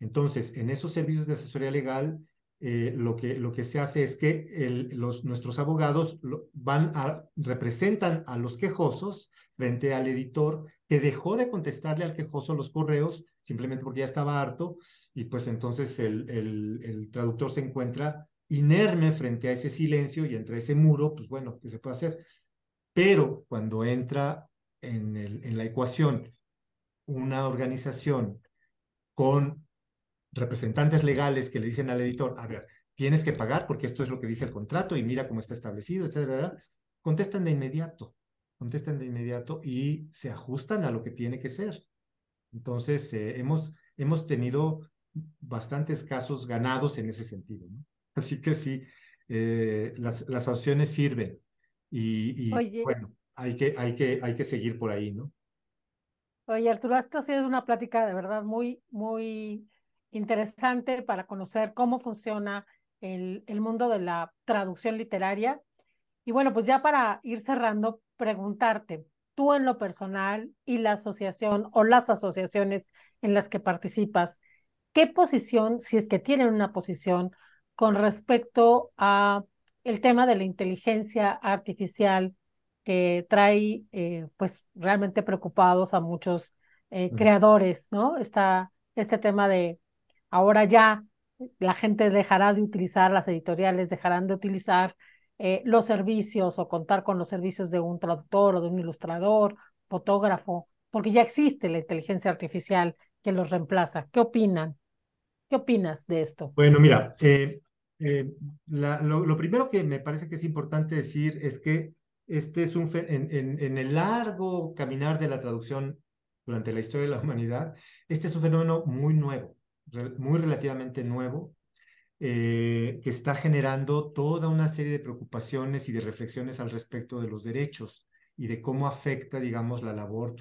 Entonces, en esos servicios de asesoría legal, eh, lo, que, lo que se hace es que los, nuestros abogados van a, representan a los quejosos frente al editor que dejó de contestarle al quejoso los correos simplemente porque ya estaba harto y pues entonces el, el, traductor se encuentra inerme frente a ese silencio y entre ese muro, pues bueno, ¿qué se puede hacer? Pero cuando entra en, en la ecuación una organización con representantes legales que le dicen al editor, a ver, tienes que pagar porque esto es lo que dice el contrato y mira cómo está establecido, etcétera, contestan de inmediato, contestan de inmediato y se ajustan a lo que tiene que ser. Entonces, eh, hemos, hemos tenido bastantes casos ganados en ese sentido. ¿no? (laughs) Así que sí, eh, las, las opciones sirven y, y bueno, hay que, hay, que, hay que seguir por ahí, ¿no? Oye, Arturo, esto ha sido una plática de verdad muy, muy interesante para conocer cómo funciona el, el mundo de la traducción literaria. Y bueno, pues ya para ir cerrando, preguntarte, tú en lo personal y la asociación o las asociaciones en las que participas, ¿qué posición, si es que tienen una posición con respecto a el tema de la inteligencia artificial que trae eh, pues realmente preocupados a muchos eh, creadores, ¿no? Está este tema de Ahora ya la gente dejará de utilizar las editoriales, dejarán de utilizar eh, los servicios o contar con los servicios de un traductor o de un ilustrador, fotógrafo, porque ya existe la inteligencia artificial que los reemplaza. ¿Qué opinan? ¿Qué opinas de esto? Bueno, mira, eh, eh, lo, primero que me parece que es importante decir es que este es un en, en, el largo caminar de la traducción durante la historia de la humanidad, este es un fenómeno muy nuevo muy relativamente nuevo, eh, que está generando toda una serie de preocupaciones y de reflexiones al respecto de los derechos y de cómo afecta, digamos, la labor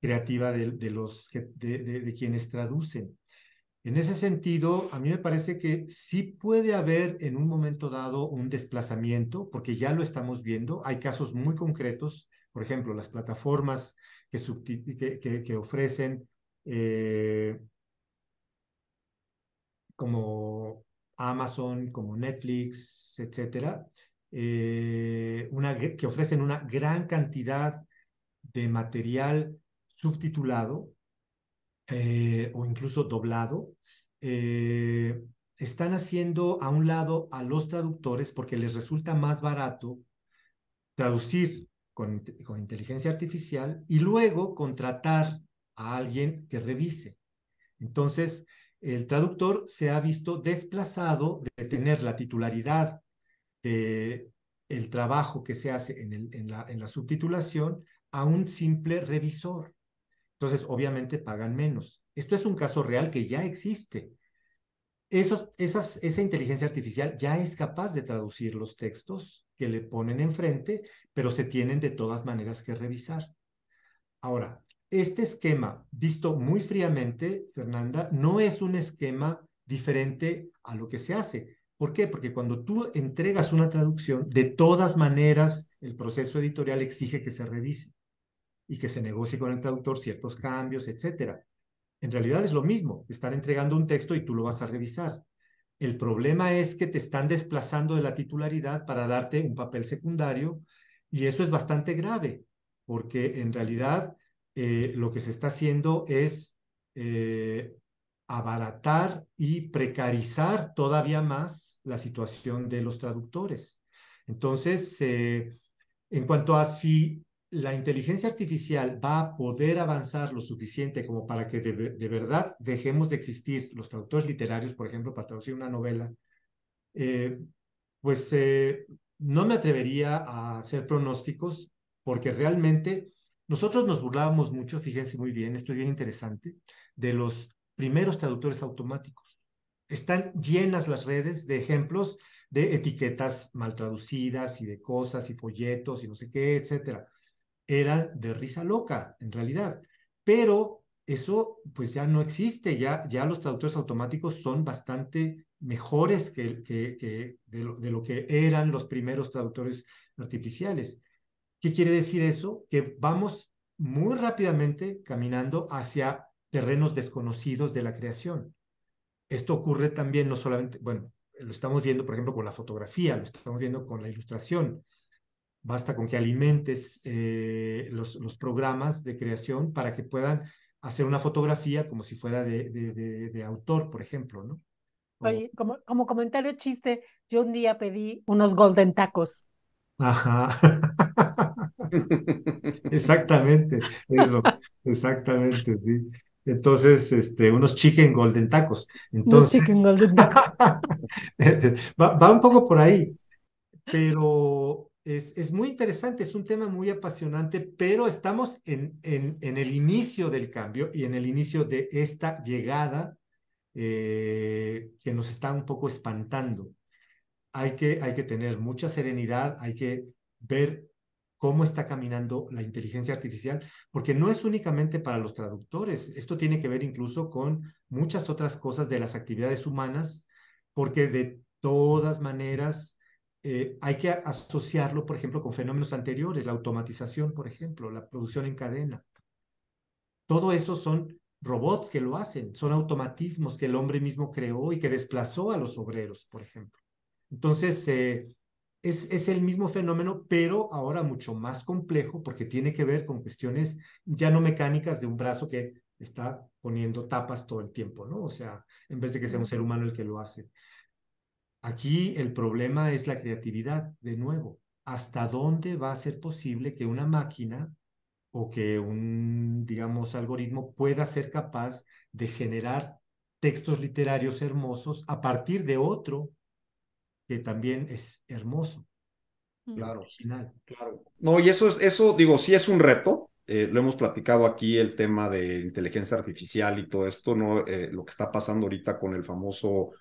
creativa de, los de, quienes traducen. En ese sentido, a mí me parece que sí puede haber en un momento dado un desplazamiento, porque ya lo estamos viendo. Hay casos muy concretos, por ejemplo, las plataformas que, que, que ofrecen eh, como Amazon, como Netflix, etcétera, eh, que ofrecen una gran cantidad de material subtitulado eh, o incluso doblado, eh, están haciendo a un lado a los traductores porque les resulta más barato traducir con, con inteligencia artificial y luego contratar a alguien que revise. Entonces, el traductor se ha visto desplazado de tener la titularidad de el trabajo que se hace en, la, subtitulación a un simple revisor. Entonces, obviamente pagan menos. Esto es un caso real que ya existe. Esa inteligencia artificial ya es capaz de traducir los textos que le ponen enfrente, pero se tienen de todas maneras que revisar. Ahora, este esquema, visto muy fríamente, Fernanda, no es un esquema diferente a lo que se hace. ¿Por qué? Porque cuando tú entregas una traducción, de todas maneras, el proceso editorial exige que se revise y que se negocie con el traductor ciertos cambios, etcétera. En realidad es lo mismo, están entregando un texto y tú lo vas a revisar. El problema es que te están desplazando de la titularidad para darte un papel secundario y eso es bastante grave, porque en realidad eh, lo que se está haciendo es eh, abaratar y precarizar todavía más la situación de los traductores. Entonces, eh, en cuanto a si la inteligencia artificial va a poder avanzar lo suficiente como para que de, verdad dejemos de existir los traductores literarios, por ejemplo, para traducir una novela, pues no me atrevería a hacer pronósticos porque realmente nosotros nos burlábamos mucho, fíjense muy bien, esto es bien interesante, de los primeros traductores automáticos. Están llenas las redes de ejemplos de etiquetas mal traducidas y de cosas y folletos y no sé qué, etcétera. Era de risa loca, en realidad. Pero eso pues ya no existe, ya, ya los traductores automáticos son bastante mejores que, de lo que eran los primeros traductores artificiales. ¿Qué quiere decir eso? Que vamos muy rápidamente caminando hacia terrenos desconocidos de la creación. Esto ocurre también no solamente, bueno, lo estamos viendo, por ejemplo, con la fotografía, lo estamos viendo con la ilustración. Basta con que alimentes eh, los, los, programas de creación para que puedan hacer una fotografía como si fuera de, de, de, autor, por ejemplo, ¿no? Oye, como, como comentario chiste, yo un día pedí unos golden tacos. Ajá. (laughs) exactamente, eso, exactamente, sí. Entonces, este, unos chicken golden tacos. Entonces, chicken golden tacos. (laughs) va, va, un poco por ahí, pero es, es, muy interesante, es un tema muy apasionante, pero estamos en, en, en el inicio del cambio y en el inicio de esta llegada eh, que nos está un poco espantando. Hay que, hay que tener mucha serenidad, hay que ver cómo está caminando la inteligencia artificial, porque no es únicamente para los traductores, esto tiene que ver incluso con muchas otras cosas de las actividades humanas, porque de todas maneras eh, hay que asociarlo, por ejemplo, con fenómenos anteriores, la automatización, por ejemplo, la producción en cadena. Todo eso son robots que lo hacen, son automatismos que el hombre mismo creó y que desplazó a los obreros, por ejemplo. Entonces, eh, es, es, el mismo fenómeno, pero ahora mucho más complejo porque tiene que ver con cuestiones ya no mecánicas de un brazo que está poniendo tapas todo el tiempo, ¿no? O sea, en vez de que sea un ser humano el que lo hace. Aquí el problema es la creatividad, de nuevo. ¿Hasta dónde va a ser posible que una máquina o que un, digamos, algoritmo pueda ser capaz de generar textos literarios hermosos a partir de otro que también es hermoso. Claro, original. claro. No, y eso es, eso digo, sí es un reto. Eh, lo hemos platicado aquí, el tema de inteligencia artificial y todo esto, ¿no? Eh, lo que está pasando ahorita con el famoso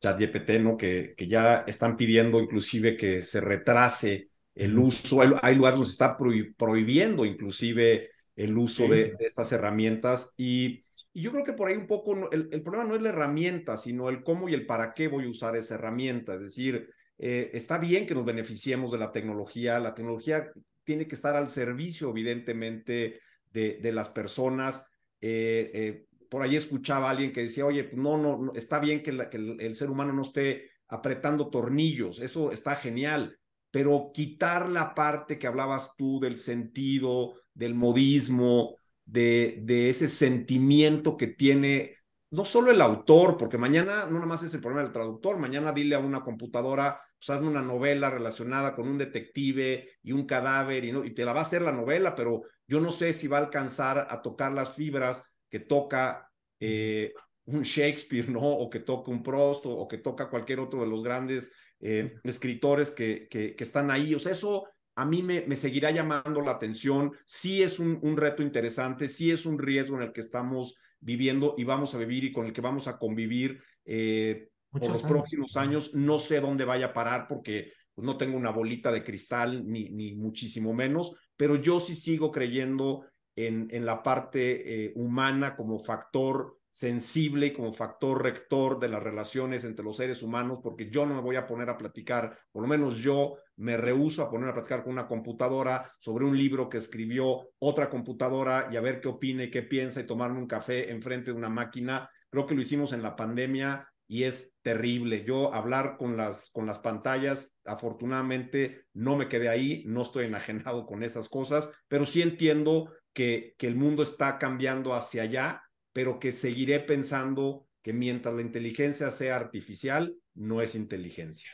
ChatGPT, ¿no? Que, que ya están pidiendo inclusive que se retrase el uso. Hay, hay lugares donde se está prohibiendo inclusive el uso sí. de, de, estas herramientas y y yo creo que por ahí un poco el, problema no es la herramienta, sino el cómo y el para qué voy a usar esa herramienta. Es decir, eh, está bien que nos beneficiemos de la tecnología, la tecnología tiene que estar al servicio, evidentemente, de, de las personas. Eh, eh, por ahí escuchaba a alguien que decía, oye, pues no, no, está bien que, que el, el ser humano no esté apretando tornillos, eso está genial, pero quitar la parte que hablabas tú del sentido, del modismo, de, ese sentimiento que tiene no solo el autor, porque mañana no nada más es el problema del traductor, mañana dile a una computadora, pues hazme una novela relacionada con un detective y un cadáver y, no, y te la va a hacer la novela, pero yo no sé si va a alcanzar a tocar las fibras que toca eh, un Shakespeare, ¿no? O que toca un Prost o, que toca cualquier otro de los grandes eh, escritores que, que, que, están ahí. O sea, eso a mí me, me seguirá llamando la atención. Sí es un, un, reto interesante, sí es un riesgo en el que estamos viviendo y vamos a vivir y con el que vamos a convivir eh, por los próximos años. No sé dónde vaya a parar porque pues, no tengo una bolita de cristal ni, ni muchísimo menos, pero yo sí sigo creyendo en, en la parte eh, humana como factor sensible como factor rector de las relaciones entre los seres humanos, porque yo no me voy a poner a platicar, por lo menos yo me rehuso a poner a platicar con una computadora sobre un libro que escribió otra computadora y a ver qué opina y qué piensa y tomarme un café enfrente de una máquina. Creo que lo hicimos en la pandemia y es terrible. Yo hablar con las, con las pantallas, afortunadamente no me quedé ahí, no estoy enajenado con esas cosas, pero sí entiendo que, que el mundo está cambiando hacia allá pero que seguiré pensando que mientras la inteligencia sea artificial, no es inteligencia.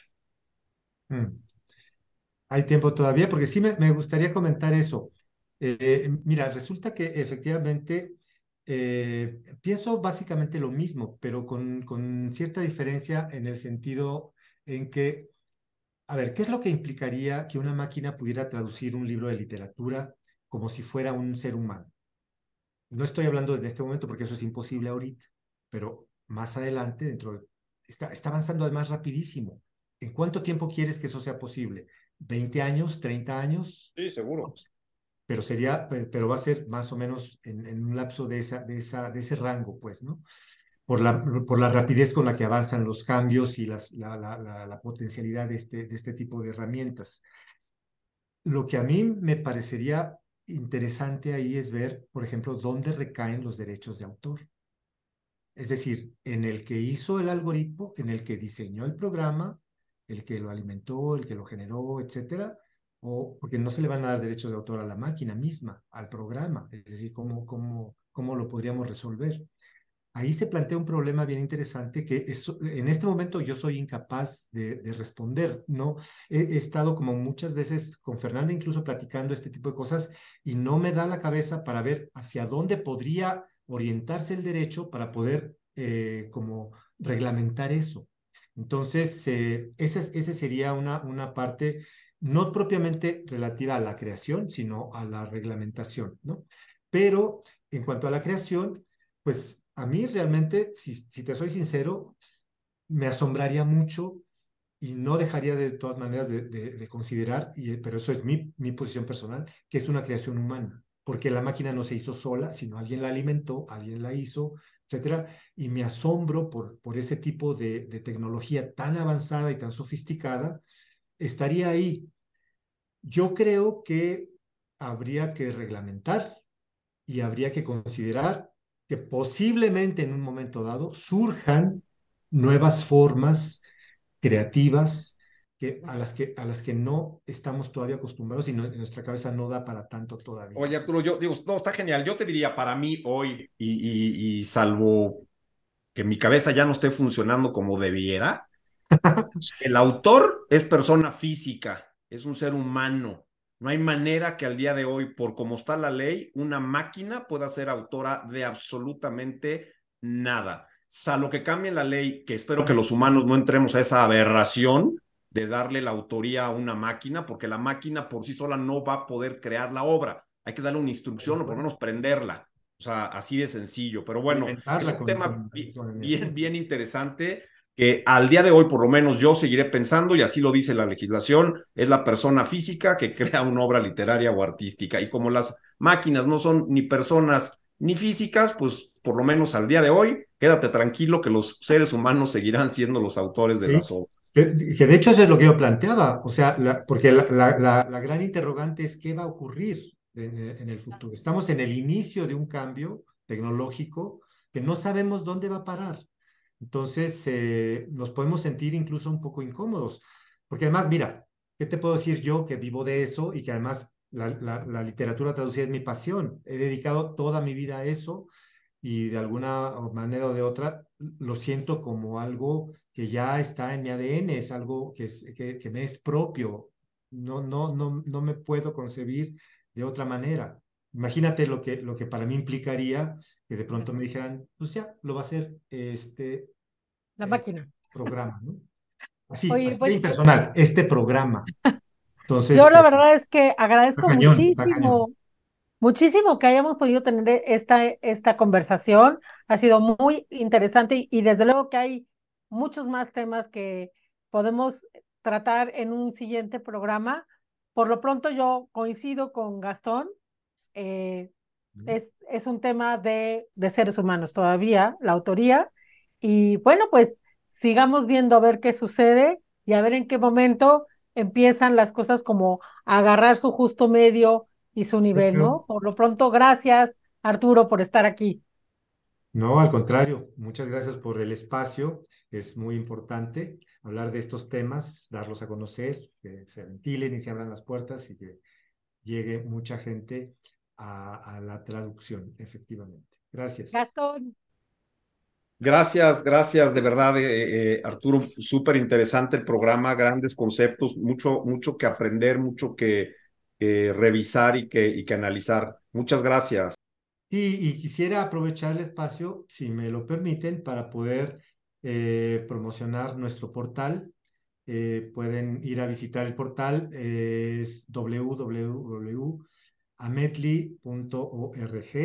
Hmm. Hay tiempo todavía, porque sí me, gustaría comentar eso. Eh, mira, resulta que efectivamente eh, pienso básicamente lo mismo, pero con, con cierta diferencia en el sentido en que, a ver, ¿qué es lo que implicaría que una máquina pudiera traducir un libro de literatura como si fuera un ser humano? No estoy hablando de este momento porque eso es imposible ahorita, pero más adelante, dentro de, está, está avanzando además rapidísimo. ¿En cuánto tiempo quieres que eso sea posible? ¿20 años? ¿30 años? Sí, seguro. Pero sería, pero va a ser más o menos en, un lapso de, esa, de, esa, de ese rango, pues, ¿no? Por la, por la rapidez con la que avanzan los cambios y las, la, la, la, la potencialidad de este, de este tipo de herramientas. Lo que a mí me parecería interesante ahí es ver, por ejemplo, dónde recaen los derechos de autor. Es decir, en el que hizo el algoritmo, en el que diseñó el programa, el que lo alimentó, el que lo generó, etcétera, o porque no se le van a dar derechos de autor a la máquina misma, al programa, es decir, cómo, cómo, cómo lo podríamos resolver ahí se plantea un problema bien interesante que en este momento yo soy incapaz de, responder, ¿no? He, estado como muchas veces con Fernanda incluso platicando este tipo de cosas y no me da la cabeza para ver hacia dónde podría orientarse el derecho para poder eh, como reglamentar eso. Entonces, eh, esa, sería una, una parte no propiamente relativa a la creación, sino a la reglamentación, ¿no? Pero en cuanto a la creación, pues a mí realmente, si, te soy sincero, me asombraría mucho y no dejaría de todas maneras de, de, considerar, y, pero eso es mi, mi posición personal, que es una creación humana, porque la máquina no se hizo sola, sino alguien la alimentó, alguien la hizo, etcétera, y me asombro por, por ese tipo de, de tecnología tan avanzada y tan sofisticada, estaría ahí. Yo creo que habría que reglamentar y habría que considerar que posiblemente en un momento dado surjan nuevas formas creativas que, a, las que, a las que no estamos todavía acostumbrados y nuestra cabeza no da para tanto todavía. Oye, Arturo, yo digo, no, está genial. Yo te diría, para mí hoy, y, y, salvo que mi cabeza ya no esté funcionando como debiera, (laughs) el autor es persona física, es un ser humano. No hay manera que al día de hoy, por cómo está la ley, una máquina pueda ser autora de absolutamente nada. Salvo que cambie la ley, que espero que los humanos no entremos a esa aberración de darle la autoría a una máquina, porque la máquina por sí sola no va a poder crear la obra. Hay que darle una instrucción o por lo menos prenderla. O sea, así de sencillo. Pero bueno, es un tema bien, bien interesante que al día de hoy, por lo menos yo seguiré pensando, y así lo dice la legislación, es la persona física que crea una obra literaria o artística. Y como las máquinas no son ni personas ni físicas, pues por lo menos al día de hoy, quédate tranquilo que los seres humanos seguirán siendo los autores de las obras. Que, de hecho eso es lo que yo planteaba, o sea, porque la, la, gran interrogante es qué va a ocurrir en el futuro. Estamos en el inicio de un cambio tecnológico que no sabemos dónde va a parar. Entonces, eh, nos podemos sentir incluso un poco incómodos, porque además, mira, ¿qué te puedo decir yo que vivo de eso y que además la, literatura traducida es mi pasión? He dedicado toda mi vida a eso y de alguna manera o de otra lo siento como algo que ya está en mi ADN, es algo que, que me es propio, no, no, no, no me puedo concebir de otra manera. Imagínate lo que, lo que para mí implicaría que de pronto me dijeran, pues ya, lo va a hacer este la máquina. programa, ¿no? Así, pues, impersonal, este programa. Entonces, yo la verdad es que agradezco muchísimo, muchísimo que hayamos podido tener esta, esta conversación. Ha sido muy interesante y desde luego que hay muchos más temas que podemos tratar en un siguiente programa. Por lo pronto yo coincido con Gastón. Eh, es, es un tema de, de seres humanos todavía, la autoría. Y bueno, pues sigamos viendo a ver qué sucede y a ver en qué momento empiezan las cosas como a agarrar su justo medio y su nivel, ¿no? Por lo pronto, gracias, Arturo, por estar aquí. No, al contrario, muchas gracias por el espacio. Es muy importante hablar de estos temas, darlos a conocer, que se ventilen y se abran las puertas y que llegue mucha gente a, la traducción, efectivamente. Gracias. Gastón. Gracias, gracias, de verdad, eh, eh, Arturo, súper interesante el programa, grandes conceptos, mucho, mucho que aprender, mucho que revisar y que, y que analizar. Muchas gracias. Sí, y quisiera aprovechar el espacio, si me lo permiten, para poder eh, promocionar nuestro portal. Eh, pueden ir a visitar el portal, es www.ametli.org,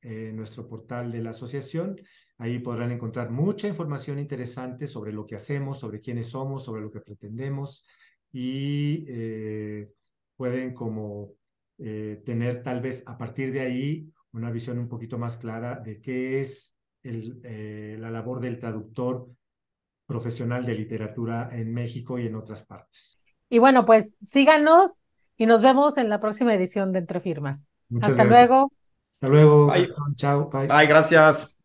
eh, nuestro portal de la asociación. Ahí podrán encontrar mucha información interesante sobre lo que hacemos, sobre quiénes somos, sobre lo que pretendemos y pueden como tener tal vez a partir de ahí una visión un poquito más clara de qué es eh, la labor del traductor profesional de literatura en México y en otras partes. Y bueno, pues síganos y nos vemos en la próxima edición de Entre Firmas. Hasta luego. Hasta luego. Bye. Chao. Bye. Gracias.